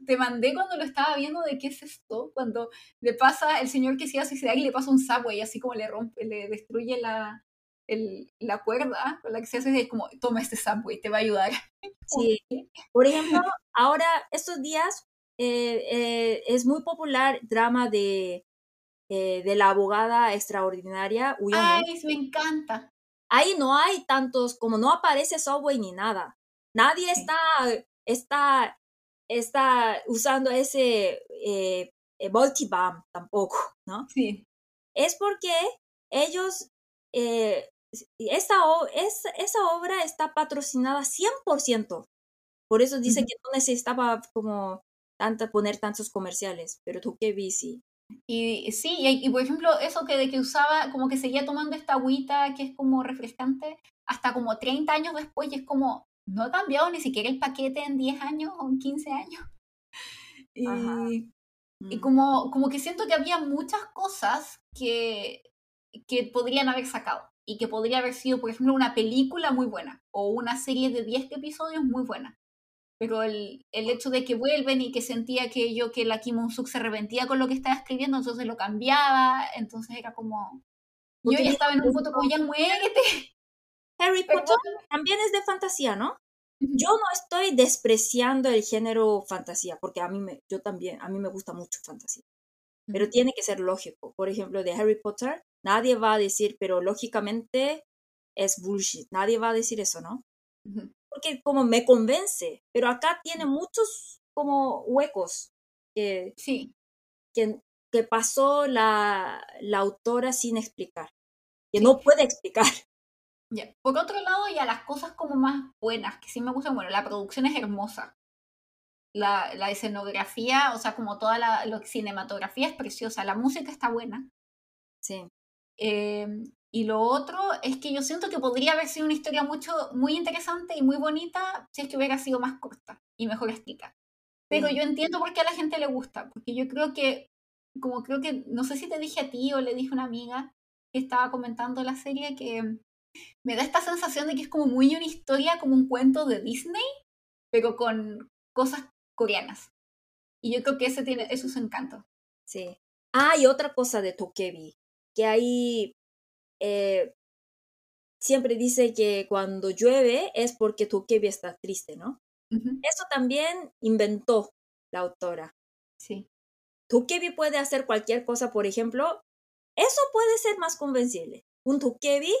te, mandé cuando lo estaba viendo de qué es esto, cuando le pasa el señor que se iba a suicidar y le pasa un subway, así como le rompe, le destruye la, el, la cuerda con la que se hace, es como, toma este subway, te va a ayudar. Sí, por ejemplo, ahora estos días eh, eh, es muy popular drama de eh, de la abogada extraordinaria. Ay, me encanta. Ahí no hay tantos, como no aparece Subway ni nada. Nadie está, está, está usando ese eh, eh multibam tampoco, ¿no? Sí. Es porque ellos, eh, esa, esa, esa obra está patrocinada 100%. Por eso dice que no necesitaba como tanta, poner tantos comerciales, pero tú qué vi, sí. Y sí, y, por ejemplo, eso que de que usaba, como que seguía tomando esta agüita que es como refrescante, hasta como 30 años después, y es como, no ha cambiado ni siquiera el paquete en 10 años o en 15 años. Y, y mm. como, como que siento que había muchas cosas que, que podrían haber sacado y que podría haber sido, por ejemplo, una película muy buena o una serie de 10 episodios muy buena pero el, el, hecho de que vuelven y que sentía que yo, que la Kim Suk se arrepentía con lo que estaba escribiendo, entonces lo cambiaba, entonces era como... Yo ya estaba en un punto como, ya muérete. Harry Potter también es de fantasía, ¿no? Yo no estoy despreciando el género fantasía, porque a mí me, yo también, a mí me gusta mucho fantasía. Pero tiene que ser lógico. Por ejemplo, de Harry Potter, nadie va a decir, pero lógicamente es bullshit. Nadie va a decir eso, ¿no? porque como me convence, pero acá tiene muchos como huecos que, sí. que, que pasó la, la, autora sin explicar, que no puede explicar. Por otro lado, ya las cosas como más buenas, que sí me gustan, bueno, la producción es hermosa. La, la escenografía, o sea, como toda la, la, cinematografía es preciosa, la música está buena. Sí. Eh, y lo otro es que yo siento que podría haber sido una historia mucho, muy interesante y muy bonita si es que hubiera sido más corta y mejor escrita. Pero yo entiendo por qué a la gente le gusta, porque yo creo que, como creo que, no sé si te dije a ti o le dije a una amiga que estaba comentando la serie, que me da esta sensación de que es como muy una historia, como un cuento de Disney, pero con cosas coreanas. Y yo creo que ese tiene, eso es su encanto. Sí. Ah, y otra cosa de Tokebi, que hay eh, siempre dice que cuando llueve es porque Tokebi está triste, ¿no? Eso también inventó la autora. Sí. Tokebi puede hacer cualquier cosa, por ejemplo, eso puede ser más convencible. Un Tokebi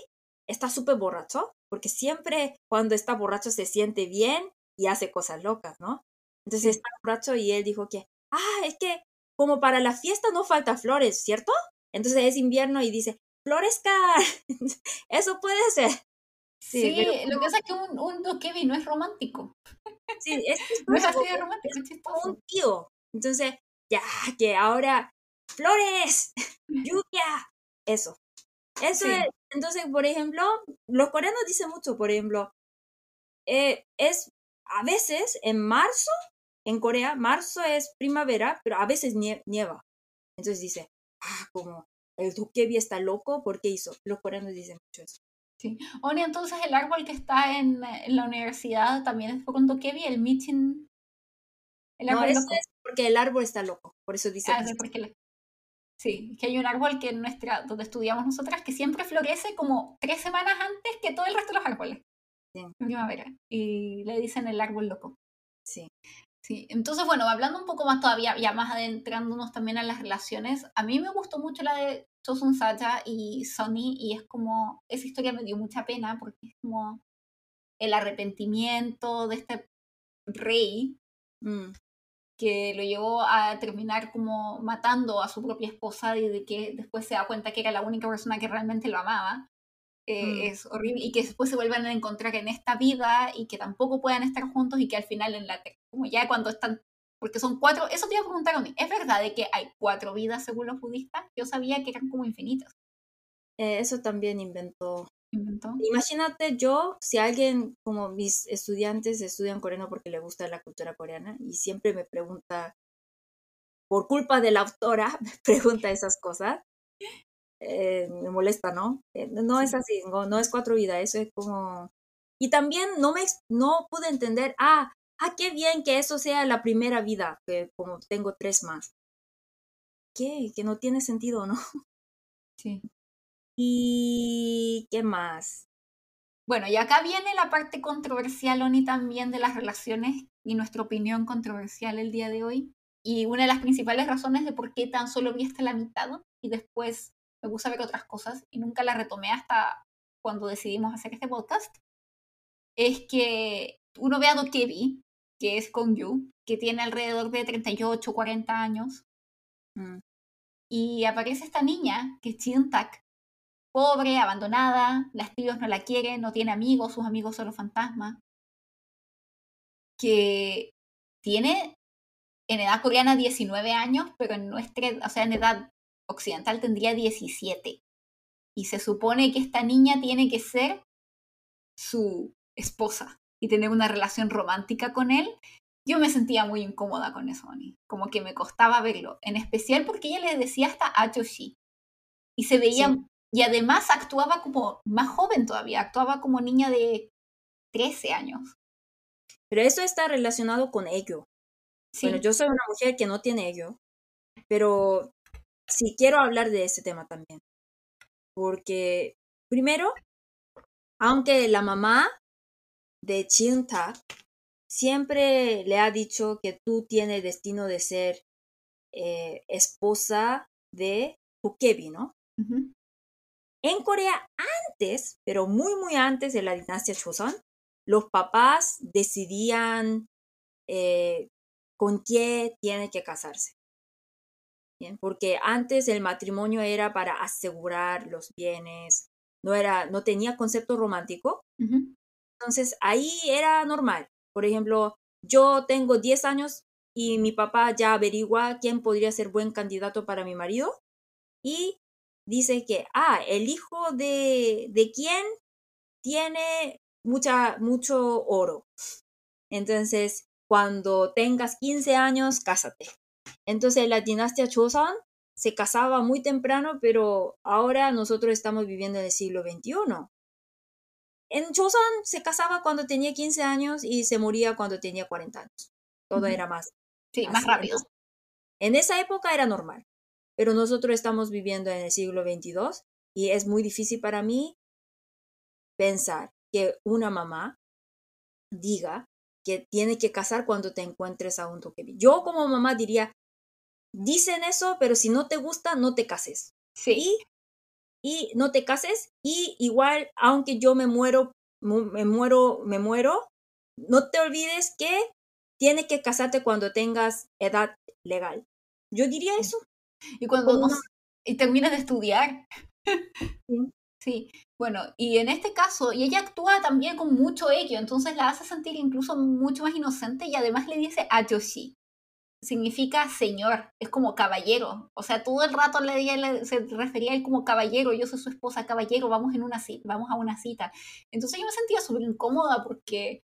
está súper borracho, porque siempre cuando está borracho se siente bien y hace cosas locas, ¿no? Entonces está borracho y él dijo que, ah, es que como para la fiesta no falta flores, ¿cierto? Entonces es invierno y dice, florezca. Eso puede ser. Sí, lo que pasa es que un, un dokebi no es romántico. Sí, es no es así de romántico, es, un tío. Entonces, ya, que ahora, flores, lluvia, eso. Eso es, entonces, por ejemplo, los coreanos dicen mucho, por ejemplo, eh, es a veces en marzo, en Corea, marzo es primavera, pero a veces nieva. Entonces dice, ah, como el Dukebi está loco porque hizo. Los coreanos dicen mucho eso. Sí. Oni, entonces el árbol que está en, la universidad también es con Dukebi, el Michin. El árbol no, es porque el árbol está loco, por eso dice. Ah, porque Sí, que hay un árbol que en nuestra, donde estudiamos nosotras que siempre florece como tres semanas antes que todo el resto de los árboles. Sí. En primavera. Y le dicen el árbol loco. Sí. Sí, entonces bueno, hablando un poco más todavía, ya más adentrándonos también a las relaciones, a mí me gustó mucho la de Chosun Sacha y Sonny y es como, esa historia me dio mucha pena porque es como el arrepentimiento de este rey mm, que lo llevó a terminar como matando a su propia esposa y de que después se da cuenta que era la única persona que realmente lo amaba. Eh, mm. es horrible y que después se vuelvan a encontrar en esta vida y que tampoco puedan estar juntos y que al final en la como ya cuando están porque son cuatro, eso te iba a preguntar a mí, ¿es verdad de que hay cuatro vidas según los budistas? Yo sabía que eran como infinitas. Eh, eso también inventó. ¿Inventó? Imagínate yo, si alguien, como mis estudiantes estudian coreano porque le gusta la cultura coreana y siempre me pregunta, por culpa de la autora, me pregunta esas cosas, eh, me molesta, ¿no? Eh, no es así, no, es cuatro vidas, eso es como... Y también no, me, no pude entender, ah, ah, qué bien que eso sea la primera vida, que como tengo tres más. ¿Qué? Que no tiene sentido, ¿no? Sí. ¿Y qué más? Bueno, y acá viene la parte controversial, Oni, también de las relaciones y nuestra opinión controversial el día de hoy. Y una de las principales razones de por qué tan solo vi hasta la mitad y después me puse a ver otras cosas y nunca la retomé hasta cuando decidimos hacer este podcast, es que uno ve a Dokebi, que es con Yu, que tiene alrededor de 38, 40 años, Mm. y aparece esta niña, que es Chin Tak, pobre, abandonada, las tíos no la quieren, no tiene amigos, sus amigos son los fantasmas, que tiene en edad coreana 19 años, pero en nuestra, o sea, en edad occidental tendría 17. Y se supone que esta niña tiene que ser su esposa y tener una relación romántica con él. Yo me sentía muy incómoda con eso, Ani. Como que me costaba verlo. En especial porque ella le decía hasta Ayoshi. Y se veía. Sí. Y además actuaba como más joven todavía. Actuaba como niña de 13 años. Pero eso está relacionado con ello. Sí. Bueno, yo soy una mujer que no tiene ello, pero sí quiero hablar de ese tema también. Porque, primero, aunque la mamá de Chinta siempre le ha dicho que tú tienes destino de ser eh, esposa de Pukebi, ¿no? En Corea antes, pero muy muy antes de la dinastía Joseon, los papás decidían eh, con quién tiene que casarse. Bien, porque antes el matrimonio era para asegurar los bienes, no era, no tenía concepto romántico, entonces ahí era normal. Por ejemplo, yo tengo 10 años y mi papá ya averigua quién podría ser buen candidato para mi marido y dice que, ah, el hijo de, de quién tiene mucha, mucho oro. Entonces, cuando tengas 15 años, cásate. Entonces, la dinastía Joseon se casaba muy temprano, pero ahora nosotros estamos viviendo en el siglo XXI. En Joseon se casaba cuando tenía 15 años y se moría cuando tenía 40 años. Todo era más Sí, más rápido. Entonces, en esa época era normal, pero nosotros estamos viviendo en el siglo XXII y es muy difícil para mí pensar que una mamá diga que tiene que casar cuando te encuentres a un toquebi. Yo como mamá diría, dicen eso, pero si no te gusta, no te cases. Sí. Y, y no te cases y igual, aunque yo me muero, mu- me muero, me muero, no te olvides que tienes que casarte cuando tengas edad legal. Yo diría eso. Y cuando y terminas de estudiar. Sí. Sí, bueno, y en este caso, y ella actúa también con mucho ello, entonces la hace sentir incluso mucho más inocente y además le dice Ayoshi. Significa señor, es como caballero. O sea, todo el rato le, le- se refería a él como caballero, yo soy su esposa, caballero, vamos, en una vamos a una cita. Entonces yo me sentía súper incómoda porque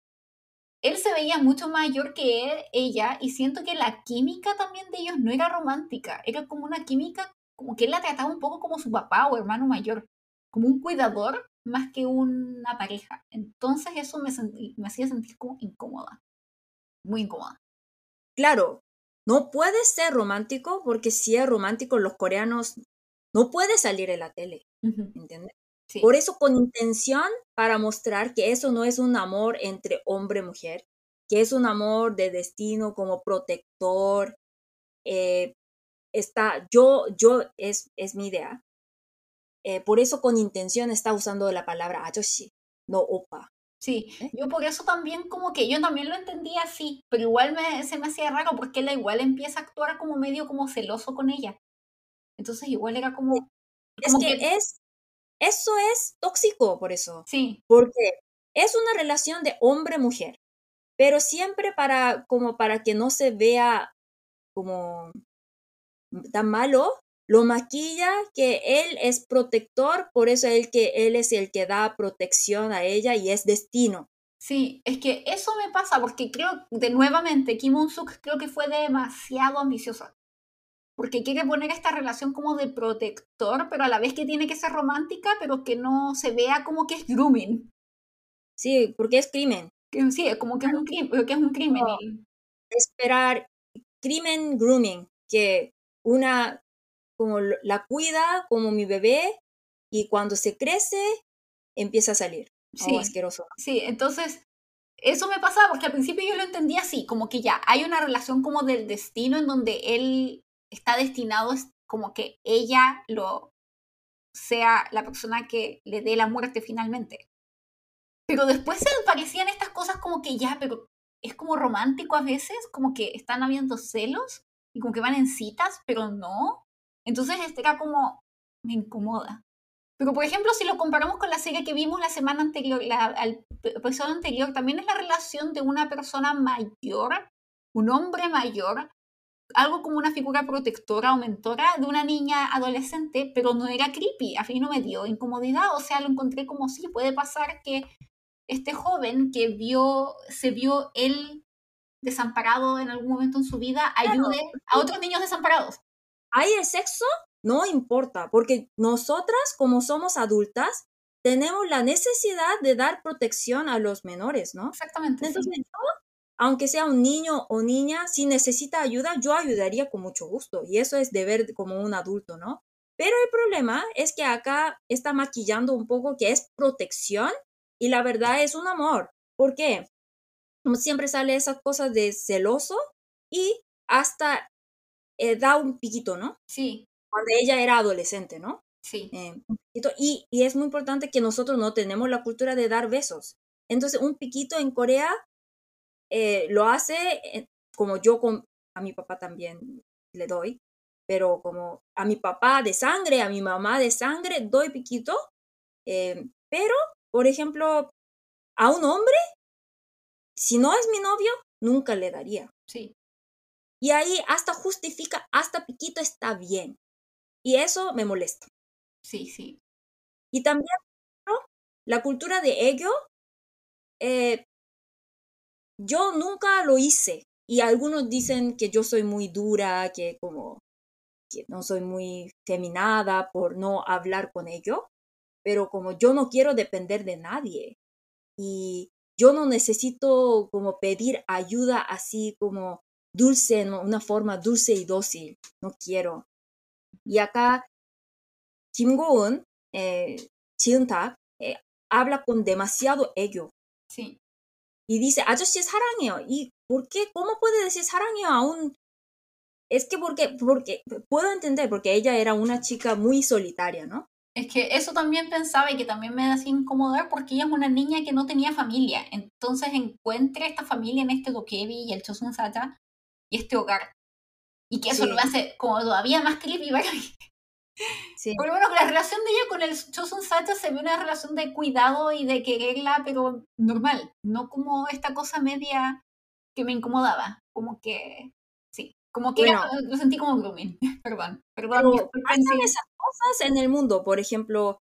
él se veía mucho mayor que él- ella y siento que la química también de ellos no era romántica, era como una química como que él la trataba un poco como su papá o hermano mayor, como un cuidador más que una pareja. Entonces eso me, sentí- me hacía sentir como incómoda, muy incómoda. Claro, no puede ser romántico porque si es romántico los coreanos no puede salir en la tele, ¿entiendes? Sí, Por eso con intención para mostrar que eso no es un amor entre hombre y mujer, que es un amor de destino como protector. eh, está, yo, yo, es, es mi idea. Eh, por eso con intención está usando la palabra ayoshi, no opa. sí. ¿eh? Yo por eso también como que yo también lo entendía así, pero igual me, se me hacía raro porque él igual empieza a actuar como medio como celoso con ella. Entonces igual era como... Es que es, eso es tóxico por eso. Sí, porque es una relación de hombre-mujer, pero siempre para como para que no se vea como tan malo, lo maquilla que él es protector, por eso él que él es el que da protección a ella y es destino. Sí, es que eso me pasa porque creo, de nuevamente, Kim Un-suk creo que fue demasiado ambiciosa. Porque quiere poner esta relación como de protector, pero a la vez que tiene que ser romántica, pero que no se vea como que es grooming. Sí, porque es crimen. Que, sí, como que es un crimen. Que es un crimen No. Esperar crimen grooming, que una como la cuida como mi bebé y cuando se crece empieza a salir. Oh, sí, asqueroso. sí, entonces eso me pasaba porque al principio yo lo entendía así, como que ya hay una relación como del destino en donde él está destinado, como que ella lo sea la persona que le dé la muerte finalmente. Pero después se parecían estas cosas como que ya, pero es como romántico a veces, como que están habiendo celos y como que van en citas, pero no. Entonces este era como, me incomoda. Pero por ejemplo, si lo comparamos con la serie que vimos la semana anterior, la, episodio anterior, también es la relación de una persona mayor, un hombre mayor, algo como una figura protectora o mentora de una niña adolescente, pero no era creepy, a fin no me dio incomodidad, o sea, lo encontré como si puede pasar que este joven que vio, se vio él desamparado en algún momento en su vida, ayude a otros niños desamparados. Hay el sexo, no importa, porque nosotras como somos adultas, tenemos la necesidad de dar protección a los menores, ¿no? Exactamente. Entonces, aunque sea un niño o niña, si necesita ayuda, yo ayudaría con mucho gusto. Y eso es deber como un adulto, ¿no? Pero el problema es que acá está maquillando un poco que es protección y la verdad es un amor. ¿Por qué? Como siempre sale esa cosa de celoso y hasta eh, da un piquito, ¿no? Sí. Cuando ella era adolescente, ¿no? Sí. Eh, y, y es muy importante que nosotros no tenemos la cultura de dar besos. Entonces, un piquito en Corea eh, lo hace eh, como yo con, a mi papá también le doy, pero como a mi papá de sangre, a mi mamá de sangre, doy piquito. Eh, pero, por ejemplo, a un hombre, si no es mi novio, nunca le daría. Sí. Y ahí hasta justifica, hasta piquito está bien. Y eso me molesta. Sí, sí. Y también la cultura de eh, yo nunca lo hice y algunos dicen que yo soy muy dura, que como que no soy muy feminada por no hablar con ellos, pero como yo no quiero depender de nadie y yo no necesito como pedir ayuda así como dulce, en una forma dulce y dócil, no quiero. Y acá Kim Go-eun, eh, eh, habla con demasiado ego. Sí y dice, 아저씨 사랑해요. ¿Y por qué? ¿Cómo puede decir 사랑해요 a un... Es que porque, porque puedo entender, porque ella era una chica muy solitaria, ¿no? Es que eso también pensaba y que también me hacía incomodar porque ella es una niña que no tenía familia. Entonces encuentre esta familia en este Dokebi y el Chosun Sata y este hogar. Y que eso lo hace como todavía más creepy para mí. Sí. Por lo menos la relación de ella con el Chosun Sacha se ve una relación de cuidado y de quererla, pero normal, no como esta cosa media que me incomodaba, como que, sí, como que lo sentí como grooming, perdón, perdón. Pero esas cosas en el mundo, por ejemplo,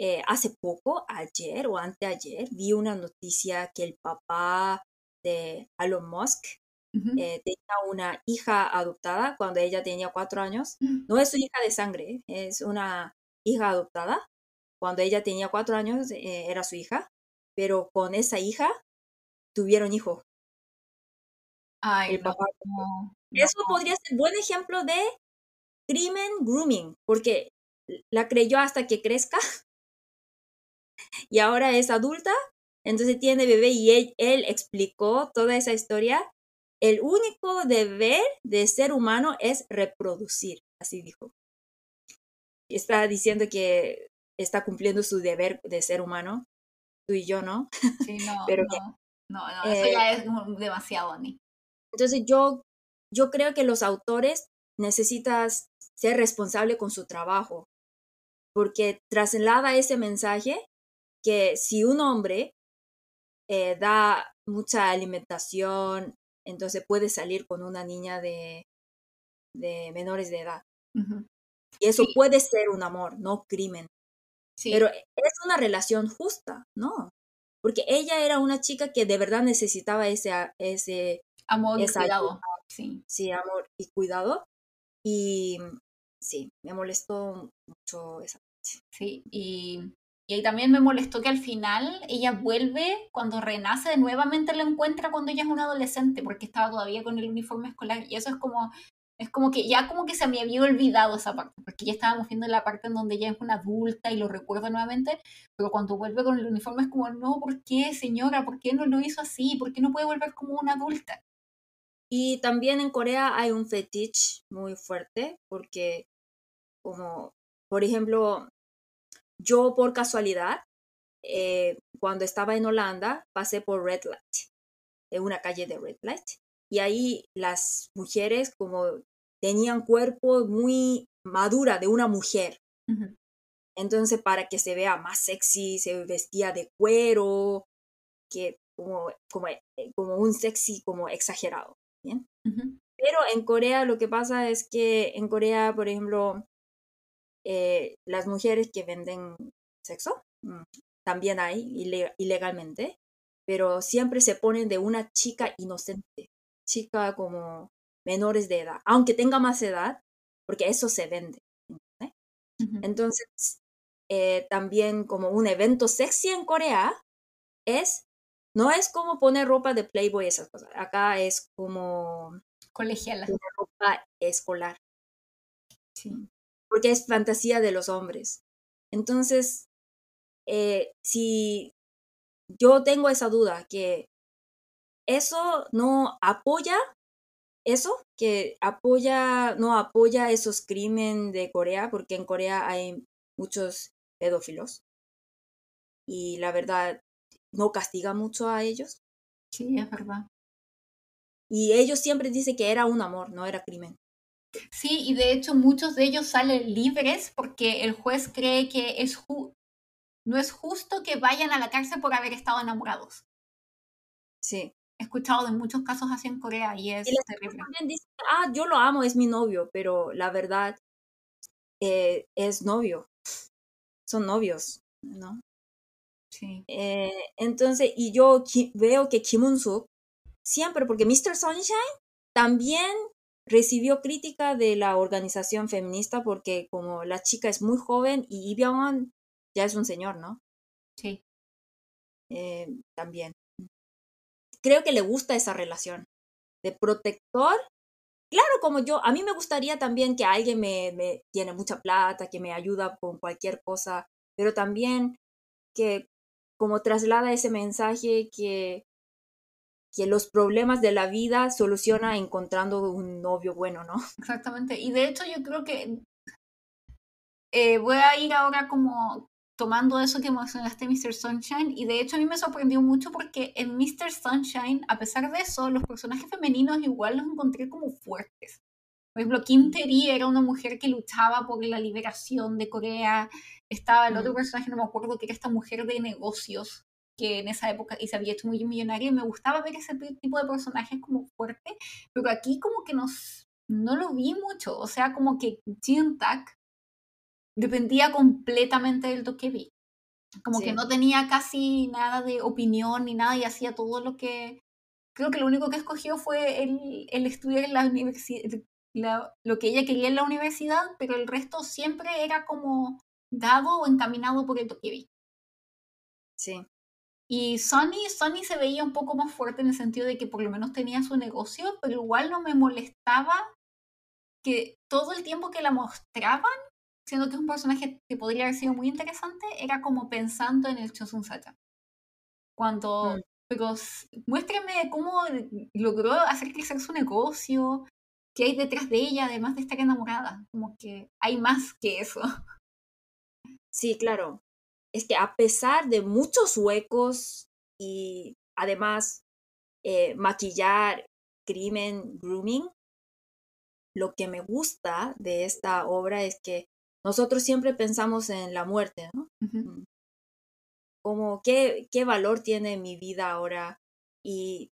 eh, hace poco, ayer o anteayer, vi una noticia que el papá de Elon Musk eh, tenía una hija adoptada cuando ella tenía cuatro años. No es su hija de sangre, es una hija adoptada. Cuando ella tenía cuatro años eh, era su hija, pero con esa hija tuvieron hijo. Ay, el papá. Eso podría ser buen ejemplo de crimen grooming, porque la creyó hasta que crezca y ahora es adulta, entonces tiene bebé y él, él explicó toda esa historia el único deber de ser humano es reproducir, así dijo. Está diciendo que está cumpliendo su deber de ser humano, tú y yo no. Sí, no, Pero no, no, eso ya eh, es demasiado, Ani. Entonces yo, yo creo que los autores necesitas ser responsable con su trabajo, porque traslada ese mensaje que si un hombre eh, da mucha alimentación, entonces puede salir con una niña de, de menores de edad. Y eso puede ser un amor, no crimen. Pero es una relación justa, ¿no? Porque ella era una chica que de verdad necesitaba ese, ese amor y cuidado. Sí. sí, amor y cuidado. Y sí, me molestó mucho esa parte. Sí, y y ahí también me molestó que al final ella vuelve, cuando renace, nuevamente lo encuentra cuando ella es una adolescente, porque estaba todavía con el uniforme escolar. Y eso es como, Es como que ya como que se me había olvidado esa parte, porque ya estábamos viendo la parte en donde ya es una adulta y lo recuerda nuevamente, pero cuando vuelve con el uniforme es como, no, ¿por qué, señora? ¿Por qué no lo hizo así? ¿Por qué no puede volver como una adulta? Y también en Corea hay un fetiche muy fuerte, porque como, por ejemplo, yo por casualidad, eh, cuando estaba en Holanda, pasé por Red Light, en una calle de Red Light, y ahí las mujeres como tenían cuerpo muy madura de una mujer. Entonces, para que se vea más sexy, se vestía de cuero, que como, como, eh, como un sexy como exagerado. ¿bien? Pero en Corea lo que pasa es que en Corea, por ejemplo, eh, las mujeres que venden sexo, mm, también hay ilegalmente, pero siempre se ponen de una chica inocente, chica como menores de edad, aunque tenga más edad, porque eso se vende. Entonces, eh, también como un evento sexy en Corea es, no es como poner ropa de Playboy y esas cosas, acá es como... Colegiala. ropa escolar. Sí. Porque es fantasía de los hombres. Entonces, eh, si yo tengo esa duda, que eso no apoya eso, que apoya, no apoya esos crímenes de Corea, porque en Corea hay muchos pedófilos y la verdad no castiga mucho a ellos. Sí, es verdad. Y ellos siempre dicen que era un amor, no era crimen. Sí, y de hecho muchos de ellos salen libres porque el juez cree que es no es justo que vayan a la cárcel por haber estado enamorados. Sí he escuchado de muchos casos así en Corea y es terrible. También dicen, ah, yo lo amo, es mi novio, pero la verdad eh, es novio. Son novios, ¿no? Sí. Eh, entonces, y yo veo que Kim Un-suk siempre, porque Mr. Sunshine también recibió crítica de la organización feminista porque como la chica es muy joven y Lee ya es un señor, ¿no? Sí. Eh, también creo que le gusta esa relación de protector. Claro, como yo, a mí me gustaría también que alguien me, me tiene mucha plata, que me ayuda con cualquier cosa, pero también que como traslada ese mensaje que, que los problemas de la vida soluciona encontrando un novio bueno, ¿no? Exactamente. Y de hecho yo creo que eh, voy a ir ahora como tomando eso que mencionaste, Mr. Sunshine, y de hecho a mí me sorprendió mucho porque en Mr. Sunshine, a pesar de eso, los personajes femeninos igual los encontré como fuertes. Por ejemplo, Kim Tae era una mujer que luchaba por la liberación de Corea. Estaba el otro personaje, no me acuerdo, que era esta mujer de negocios que en esa época y se había hecho muy millonaria y me gustaba ver ese tipo de personajes como fuerte, pero aquí como que nos, no lo vi mucho, o sea, como que Jin Tak dependía completamente del vi. Como que no tenía casi nada de opinión ni nada y hacía todo lo que... Creo que lo único que escogió fue el, el estudiar en la universidad, lo que ella quería en la universidad, pero el resto siempre era como dado o encaminado por el vi. Sí. Y Sony, Sony se veía un poco más fuerte en el sentido de que por lo menos tenía su negocio, pero igual no me molestaba que todo el tiempo que la mostraban siendo que es un personaje que podría haber sido muy interesante, era como pensando en el Chosun Sacha. Cuando, mm. pero muéstrame cómo logró hacer crecer su negocio, qué hay detrás de ella, además de estar enamorada. Como que hay más que eso. Sí, claro. Es que a pesar de muchos huecos y además eh, maquillar, crimen, grooming, lo que me gusta de esta obra es que nosotros siempre pensamos en la muerte, ¿no? Mm. Como ¿qué, qué valor tiene mi vida ahora y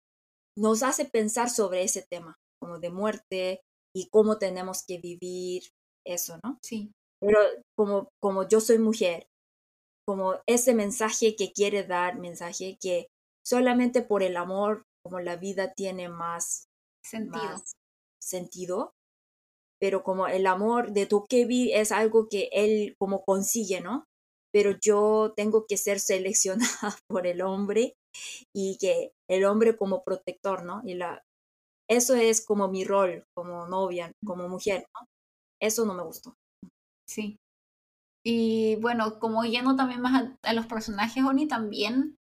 nos hace pensar sobre ese tema, como de muerte y cómo tenemos que vivir eso, ¿no? Sí. Pero como, como yo soy mujer, como ese mensaje que quiere dar, mensaje que solamente por el amor, como la vida tiene más sentido, más sentido pero como el amor de Tokebi es algo que él como consigue, ¿no? Pero yo tengo que ser seleccionada por el hombre y que el hombre como protector, ¿no? Y la, eso es como mi rol como novia, como mujer, ¿no? Eso no me gustó. Sí. Y bueno, como yendo también más a, los personajes, Oni, también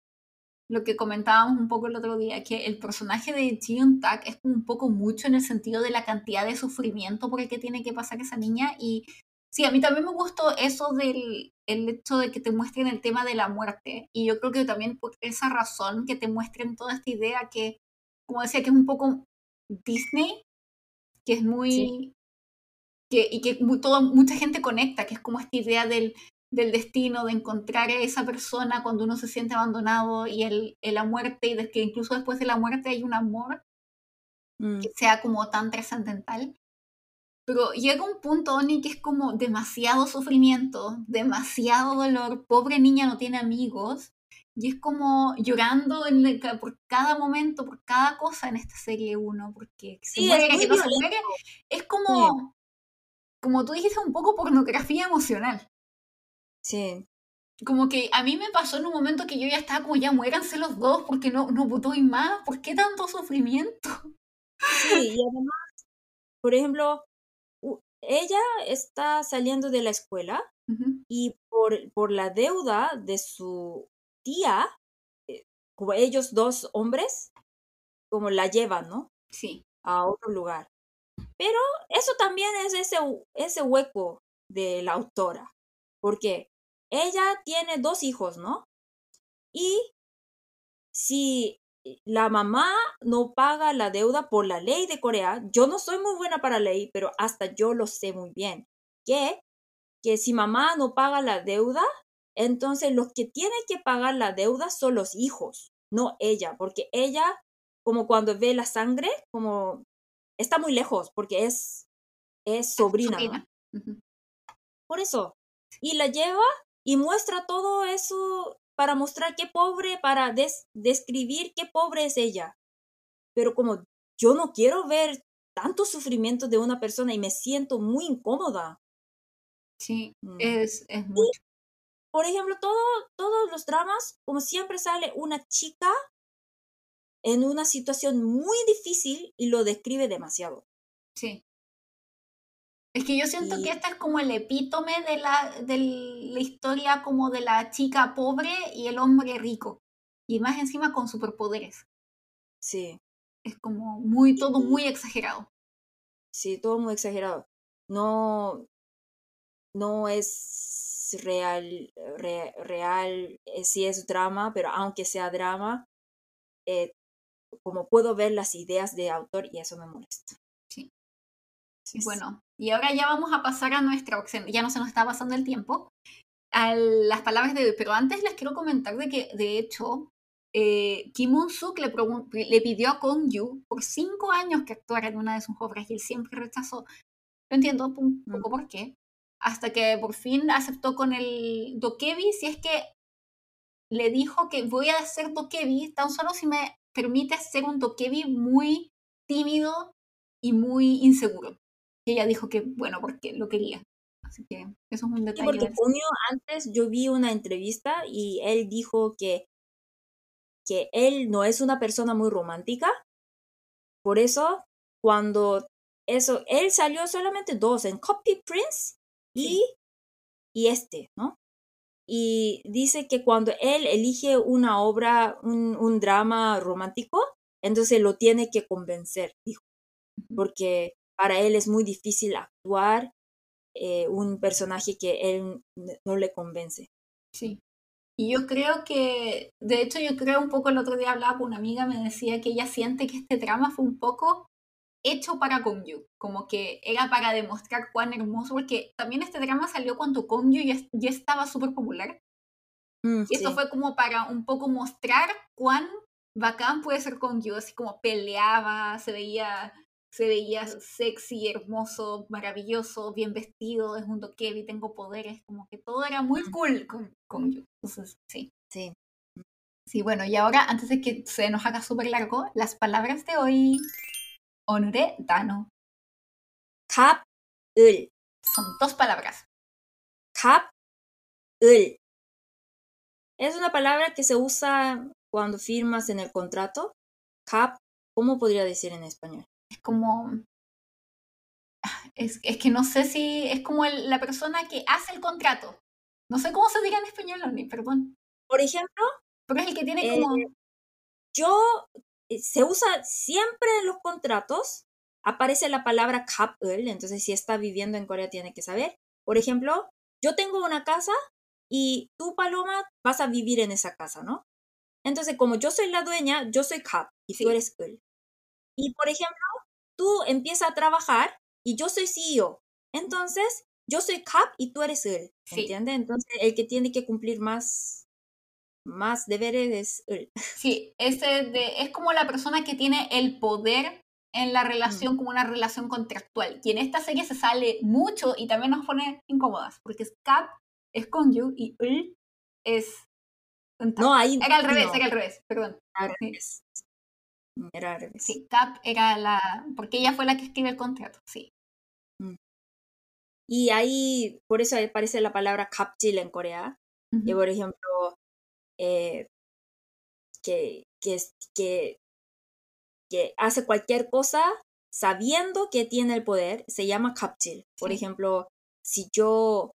lo que comentábamos un poco el otro día, que el personaje de Jion Tak es un poco mucho en el sentido de la cantidad de sufrimiento por el que tiene que pasar esa niña. Y sí, a mí también me gustó eso del el hecho de que te muestren el tema de la muerte. Y yo creo que también por esa razón que te muestren toda esta idea que, como decía, que es un poco Disney, que es muy... Que, y que todo, mucha gente conecta, que es como esta idea del, del destino, de encontrar a esa persona cuando uno se siente abandonado y el, la muerte, y de que incluso después de la muerte hay un amor mm. que sea como tan trascendental. Pero llega un punto, Oni, que es como demasiado sufrimiento, demasiado dolor. Pobre niña no tiene amigos. Y es como llorando en por cada momento, por cada cosa en esta serie uno, porque se muere, es que no se muere. Es como, como tú dijiste, un poco pornografía emocional. Sí. Como que a mí me pasó en un momento que yo ya estaba como, ya muéranse los dos porque no, no y más. ¿Por qué tanto sufrimiento? Sí, y además, por ejemplo, ella está saliendo de la escuela y por, por la deuda de su tía, eh, como ellos dos hombres, como la llevan, ¿no? Sí. A otro lugar. Pero eso también es ese, ese hueco de la autora, porque ella tiene dos hijos, ¿no? Y si la mamá no paga la deuda por la ley de Corea. Yo no soy muy buena para ley, pero hasta yo lo sé muy bien. Que, que si mamá no paga la deuda, entonces los que tienen que pagar la deuda son los hijos, no ella, porque ella, como cuando ve la sangre, como está muy lejos, porque es, es sobrina. Por eso. Y la lleva y muestra todo eso para mostrar qué pobre, para describir qué pobre es ella. Pero como yo no quiero ver tanto sufrimiento de una persona y me siento muy incómoda. Sí, mm. es, es mucho. por ejemplo, todo, todos los dramas, como siempre sale una chica en una situación muy difícil y lo describe demasiado. Sí. Es que yo siento que este es como el epítome de la, de la historia como de la chica pobre y el hombre rico. Y más encima con superpoderes. Sí. Es como muy, todo muy exagerado. Sí, todo muy exagerado. No, no es real, real, eh, sí es drama, pero aunque sea drama, eh, como puedo ver las ideas de autor y eso me molesta. Bueno, y ahora ya vamos a pasar a nuestra ya no se nos está pasando el tiempo, a las palabras de hoy, pero antes les quiero comentar de que, de hecho, eh, Kim Un-suk le, le, pidió a Kong Yu por cinco años que actuara en una de sus obras y él siempre rechazó. No entiendo un mm. poco por qué. Hasta que por fin aceptó con el Dokebi, si es que le dijo que voy a hacer Dokebi tan solo si me permite hacer un Dokebi muy tímido y muy inseguro ella dijo que, bueno, porque lo quería. Así que eso es un detalle. porque junio antes yo vi una entrevista y él dijo que, que él no es una persona muy romántica. Por eso, cuando eso, él salió solamente dos, en Copy Prince y, y este, ¿no? Y dice que cuando él elige una obra, un, un drama romántico, entonces lo tiene que convencer, dijo. Porque para él es muy difícil actuar eh, un personaje que él no le convence. Sí. Y yo creo que, de hecho, yo creo un poco el otro día hablaba con una amiga, me decía que ella siente que este drama fue un poco hecho para Kongyu, como que era para demostrar cuán hermoso, porque también este drama salió cuando Kongyu ya, ya estaba súper popular. Mm, y esto fue como para un poco mostrar cuán bacán puede ser Kongyu, así como peleaba, se veía se veía sexy, hermoso, maravilloso, bien vestido, es un y tengo poderes, como que todo era muy cool con, yo. Entonces, sí. Sí. Sí, bueno, y ahora, antes de que se nos haga súper largo, las palabras de hoy. Onure Dano. Kap ul. Son dos palabras. Kap ul. Es una palabra que se usa cuando firmas en el contrato. Cap, ¿cómo podría decir en español? es como... Es, es que no sé si es como la persona que hace el contrato. No sé cómo se diga en español, ni perdón. Por ejemplo, pero es el que tiene como... Eh, yo, eh, se usa siempre en los contratos, aparece la palabra couple, entonces si está viviendo en Corea tiene que saber. Por ejemplo, yo tengo una casa y tú, Paloma, vas a vivir en esa casa, ¿no? Entonces, como yo soy la dueña, yo soy cap y tú eres él. Y, por ejemplo, tú empiezas a trabajar y yo soy CEO. Entonces, yo soy cap y tú eres él. ¿Entiendes? Entonces, el que tiene que cumplir más, más deberes es él. Sí, ese es como la persona que tiene el poder en la relación mm. como una relación contractual. Y en esta serie se sale mucho y también nos pone incómodas, porque es cap es con you y él es no, ahí era al revés, era al revés, perdón. Al revés. Era al revés. Sí, Cap era la. Porque ella fue la que escribe el contrato, sí. Mm. Y ahí, por eso aparece la palabra capjil en Corea. Que, por ejemplo, eh, que, que, que, que hace cualquier cosa sabiendo que tiene el poder, se llama capjil. Por ejemplo, si yo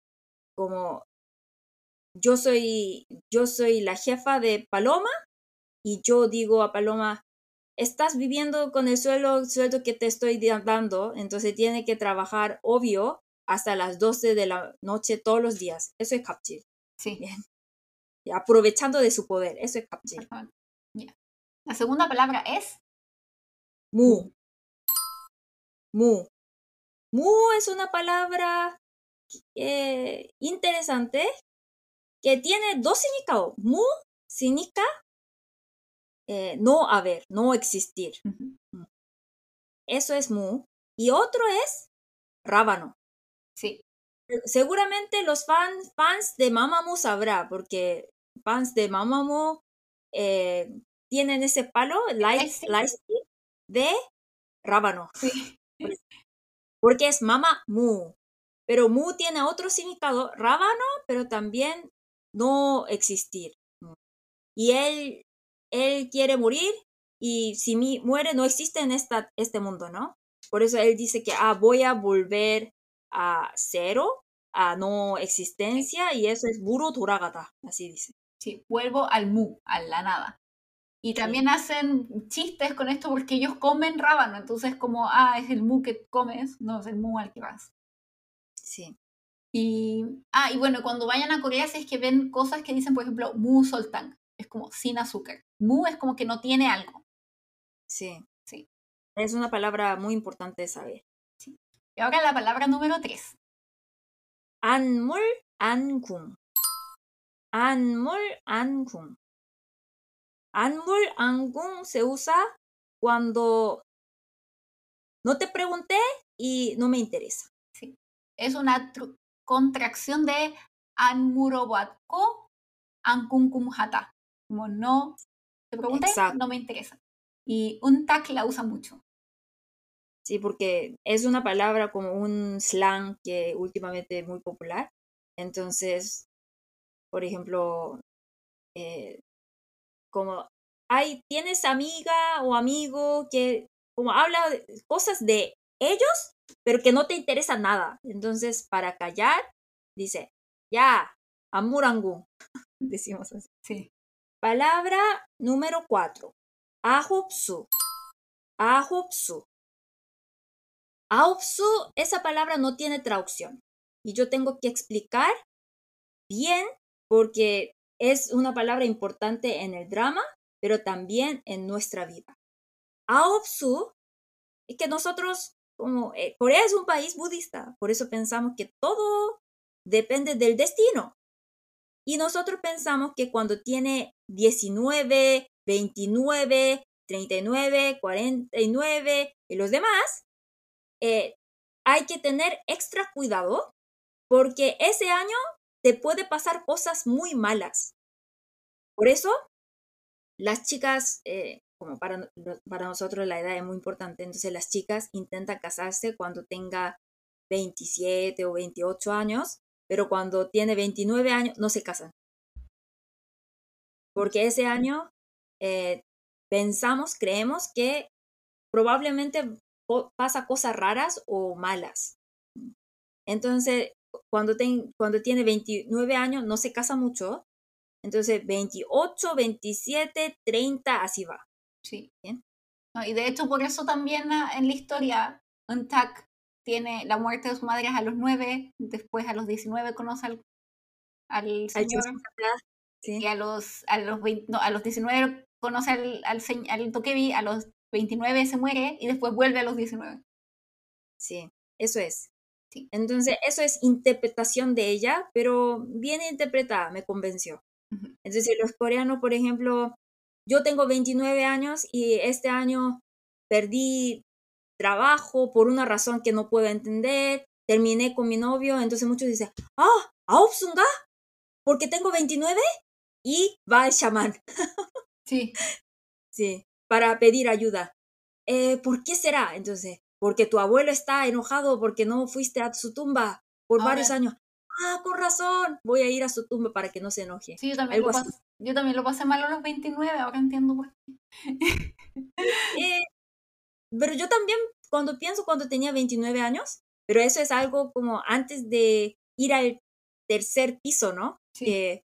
como yo soy, yo soy la jefa de Paloma y yo digo a Paloma, estás viviendo con el sueldo, sueldo que te estoy dando, entonces tiene que trabajar, obvio, hasta las 12 de la noche todos los días. Eso es captil. Sí. Aprovechando de su poder. Eso es captil. La segunda palabra es mu. Mu. Mu es una palabra eh, interesante que tiene dos significados. Mu significa eh, no haber, no existir. Eso es mu. Y otro es rábano. Seguramente los fans, fans de Mamamoo sabrá, porque fans de Mamamoo eh, tienen ese palo, light, de rábano. Sí. Porque es Mama Mu. Pero Mu tiene otro significado, rábano, pero también no existir. Y él, él quiere morir y si mi, muere no existe en esta, este mundo, ¿no? Por eso él dice que ah, voy a volver a cero, a no existencia, y eso es Buru Turagata, así dice. Sí, vuelvo al mu, a la nada. Y también hacen chistes con esto porque ellos comen rábano, entonces como, ah, es el mu que comes, no, es el mu al que vas. Sí. Y, ah, y bueno, cuando vayan a Corea, si es que ven cosas que dicen, por ejemplo, mu soltang, es como sin azúcar. Mu es como que no tiene algo. Sí. Sí. Es una palabra muy importante de saber. Sí. Y ahora la palabra número tres. Anmul angung. Anmul angung. Anmul angung se usa cuando no te pregunté y no me interesa. Sí. Es una contracción de Anmurobatko Ankunkumhata. Como no te pregunté, no me interesa. Y un tag la usa mucho. Sí, porque es una palabra como un slang que últimamente es muy popular. Entonces, por ejemplo, eh, como hay, tienes amiga o amigo que como habla cosas de ellos, pero que no te interesa nada. Entonces, para callar, dice, ya, amurangu. Decimos así. Sí. Palabra número cuatro. Ahopsu. Ahopsu. Ahopsu, esa palabra no tiene traducción. Y yo tengo que explicar bien porque es una palabra importante en el drama, pero también en nuestra vida. Ahopsu es que nosotros como eh, Corea es un país budista, por eso pensamos que todo depende del destino. Y nosotros pensamos que cuando tiene 19, 29, 39, 49 y los demás, eh, hay que tener extra cuidado porque ese año te puede pasar cosas muy malas. Por eso, las chicas eh, como para, para nosotros la edad es muy importante, entonces las chicas intentan casarse cuando tenga 27 o 28 años, pero cuando tiene 29 años no se casan. Porque ese año eh, pensamos, creemos que probablemente pasa cosas raras o malas. Entonces, cuando, cuando tiene 29 años, no se casa mucho. Entonces, 28, 27, 30, así va. Sí. ¿Bien? y de hecho, por eso también ah, en la historia, Untuck tiene la muerte de su madre a los 9, después a los 19 conoce al, al señor. Y a los, a los, a los 19 conoce al, al, al Tokebi, a los 29 se muere y después vuelve a los 19. Sí, eso es. Sí. Entonces, eso es interpretación de ella, pero bien interpretada, me convenció. Entonces, los coreanos, por ejemplo, yo tengo 29 años y este año perdí trabajo por una razón que no puedo entender, terminé con mi novio, entonces muchos dicen, ah, ¿aopsunga? Porque tengo 29 y va el chamán. Sí. sí, para pedir ayuda. Eh, ¿Por qué será? Entonces, porque tu abuelo está enojado porque no fuiste a su tumba por varios años. Ah, con razón, voy a ir a su tumba para que no se enoje. Sí, yo también, lo pasé, yo también lo pasé mal a los 29, ahora entiendo por qué. Eh, pero yo también, cuando pienso cuando tenía 29 años, pero eso es algo como antes de ir al tercer piso, ¿no? Sí.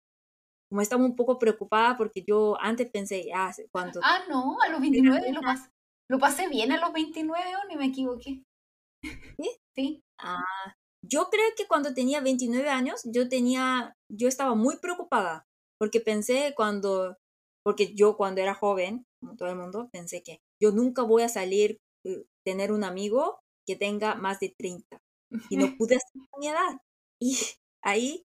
Como estaba un poco preocupada porque yo antes pensé, ah, cuando... Ah, no, a los 29 lo pasé, lo pasé bien a los 29 o ni me equivoqué. ¿Sí? Sí. Ah, yo creo que cuando tenía 29 años, yo tenía, yo estaba muy preocupada porque pensé cuando, porque yo cuando era joven, como todo el mundo, pensé que yo nunca voy a salir, eh, tener un amigo que tenga más de 30 y no pude hacer mi edad. Y ahí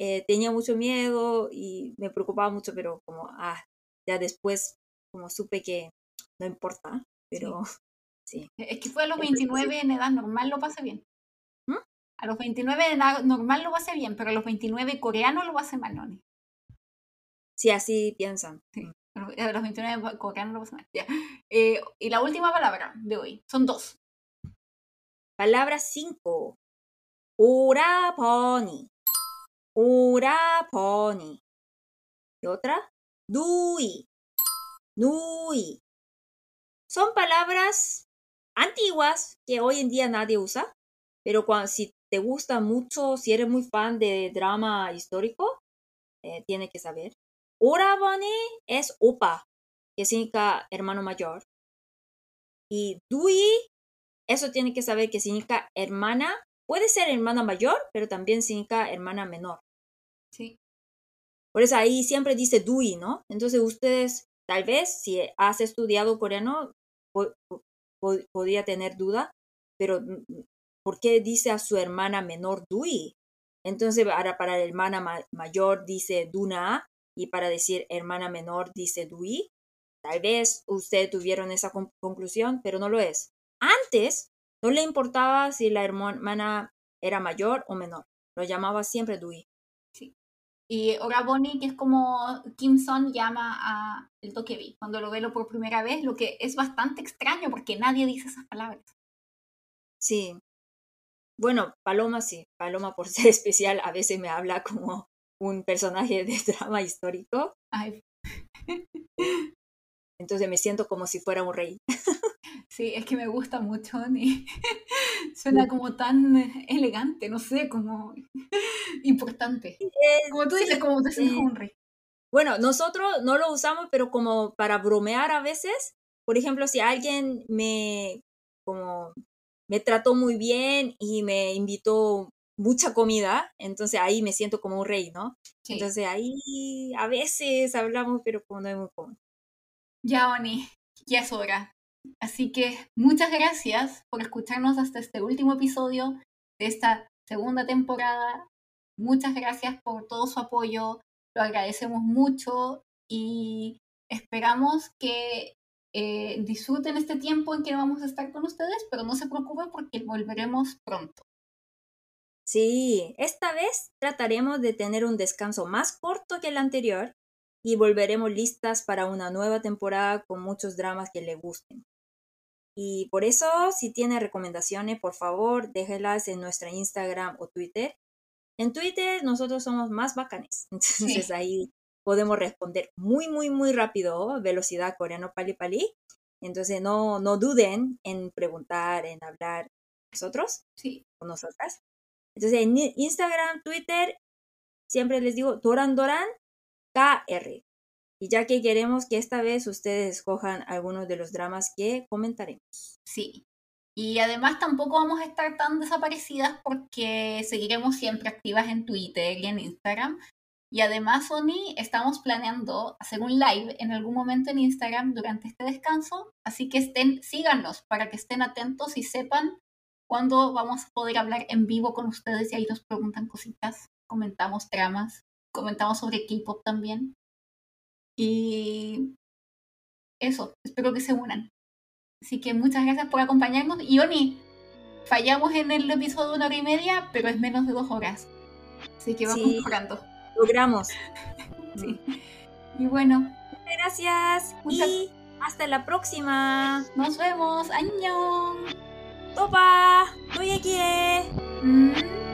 eh, tenía mucho miedo y me preocupaba mucho, pero como, ah, ya después como supe que no importa, pero sí. E, es que fue a los 29 en edad normal lo pasé bien. ¿Mm? A los 29 en edad normal lo pasé bien, pero a los 29 coreano lo pasé mal, ¿no? Sí, así piensan. Sí. A los 29 coreano lo pasé mal. Eh, y la última palabra de hoy, son dos. Palabra 5. Uraponi. Uraponi. ¿Y otra? Dui. Nui. Son palabras antiguas que hoy en día nadie usa, pero si te gusta mucho, si eres muy fan de drama histórico, eh, tiene que saber. Urabani es opa, que significa hermano mayor. Y Dui, eso tiene que saber que significa hermana. Puede ser hermana mayor, pero también significa hermana menor. Sí. Por eso ahí siempre dice Dui, ¿no? Entonces ustedes, tal vez, si has estudiado coreano, podría tener duda, pero mm, mm, ¿por qué dice a su hermana menor Dui? Entonces, para, para la hermana mayor dice Duna y para decir hermana menor dice Dui. Tal vez ustedes tuvieron esa conclusión, pero no lo es. Antes no le importaba si la hermana era mayor o menor. Lo llamaba siempre Dui. Y Oraboni, que es como Kim Son llama a el Tokebi cuando lo ve por primera vez, lo que es bastante extraño porque nadie dice esas palabras. Sí. Bueno, Paloma sí. Paloma, por ser especial, a veces me habla como un personaje de drama histórico. Ay. Entonces me siento como si fuera un rey. Sí, es que me gusta mucho, Ni. Suena como tan elegante, no sé, como importante. Como tú dices, como te sientes un rey. Bueno, nosotros no lo usamos, pero como para bromear a veces. Por ejemplo, si alguien me como me trató muy bien y me invitó mucha comida, entonces ahí me siento como un rey, ¿no? Entonces ahí a veces hablamos, pero como no es muy común. Ya, Oni, ya es hora. Así que muchas gracias por escucharnos hasta este último episodio de esta segunda temporada. Muchas gracias por todo su apoyo, lo agradecemos mucho y esperamos que eh, disfruten este tiempo en que vamos a estar con ustedes, pero no se preocupen porque volveremos pronto. Sí, esta vez trataremos de tener un descanso más corto que el anterior y volveremos listas para una nueva temporada con muchos dramas que le gusten. Y por eso, si tiene recomendaciones, por favor, déjelas en nuestra Instagram o Twitter. En Twitter nosotros somos más bacanes, entonces ahí podemos responder muy, muy, muy rápido, velocidad coreano pali pali. Entonces no, no duden en preguntar, en hablar nosotros, sí. con nosotras. Entonces en Instagram, Twitter, siempre les digo Doran Doran KR. Y ya que queremos que esta vez ustedes escojan algunos de los dramas que comentaremos. Sí. Y además tampoco vamos a estar tan desaparecidas porque seguiremos siempre activas en Twitter y en Instagram. Y además, Sony, estamos planeando hacer un live en algún momento en Instagram durante este descanso. Así que estén, síganos para que estén atentos y sepan cuándo vamos a poder hablar en vivo con ustedes y ahí nos preguntan cositas, comentamos dramas, comentamos sobre K-pop también. Y eso, espero que se unan. Así que muchas gracias por acompañarnos. Y Oni, fallamos en el episodio de una hora y media, pero es menos de dos horas. Así que vamos mejorando. Logramos. sí. Y bueno. Gracias. Y hasta la próxima. Nos vemos. Añón. Topa. Aquí. Mm.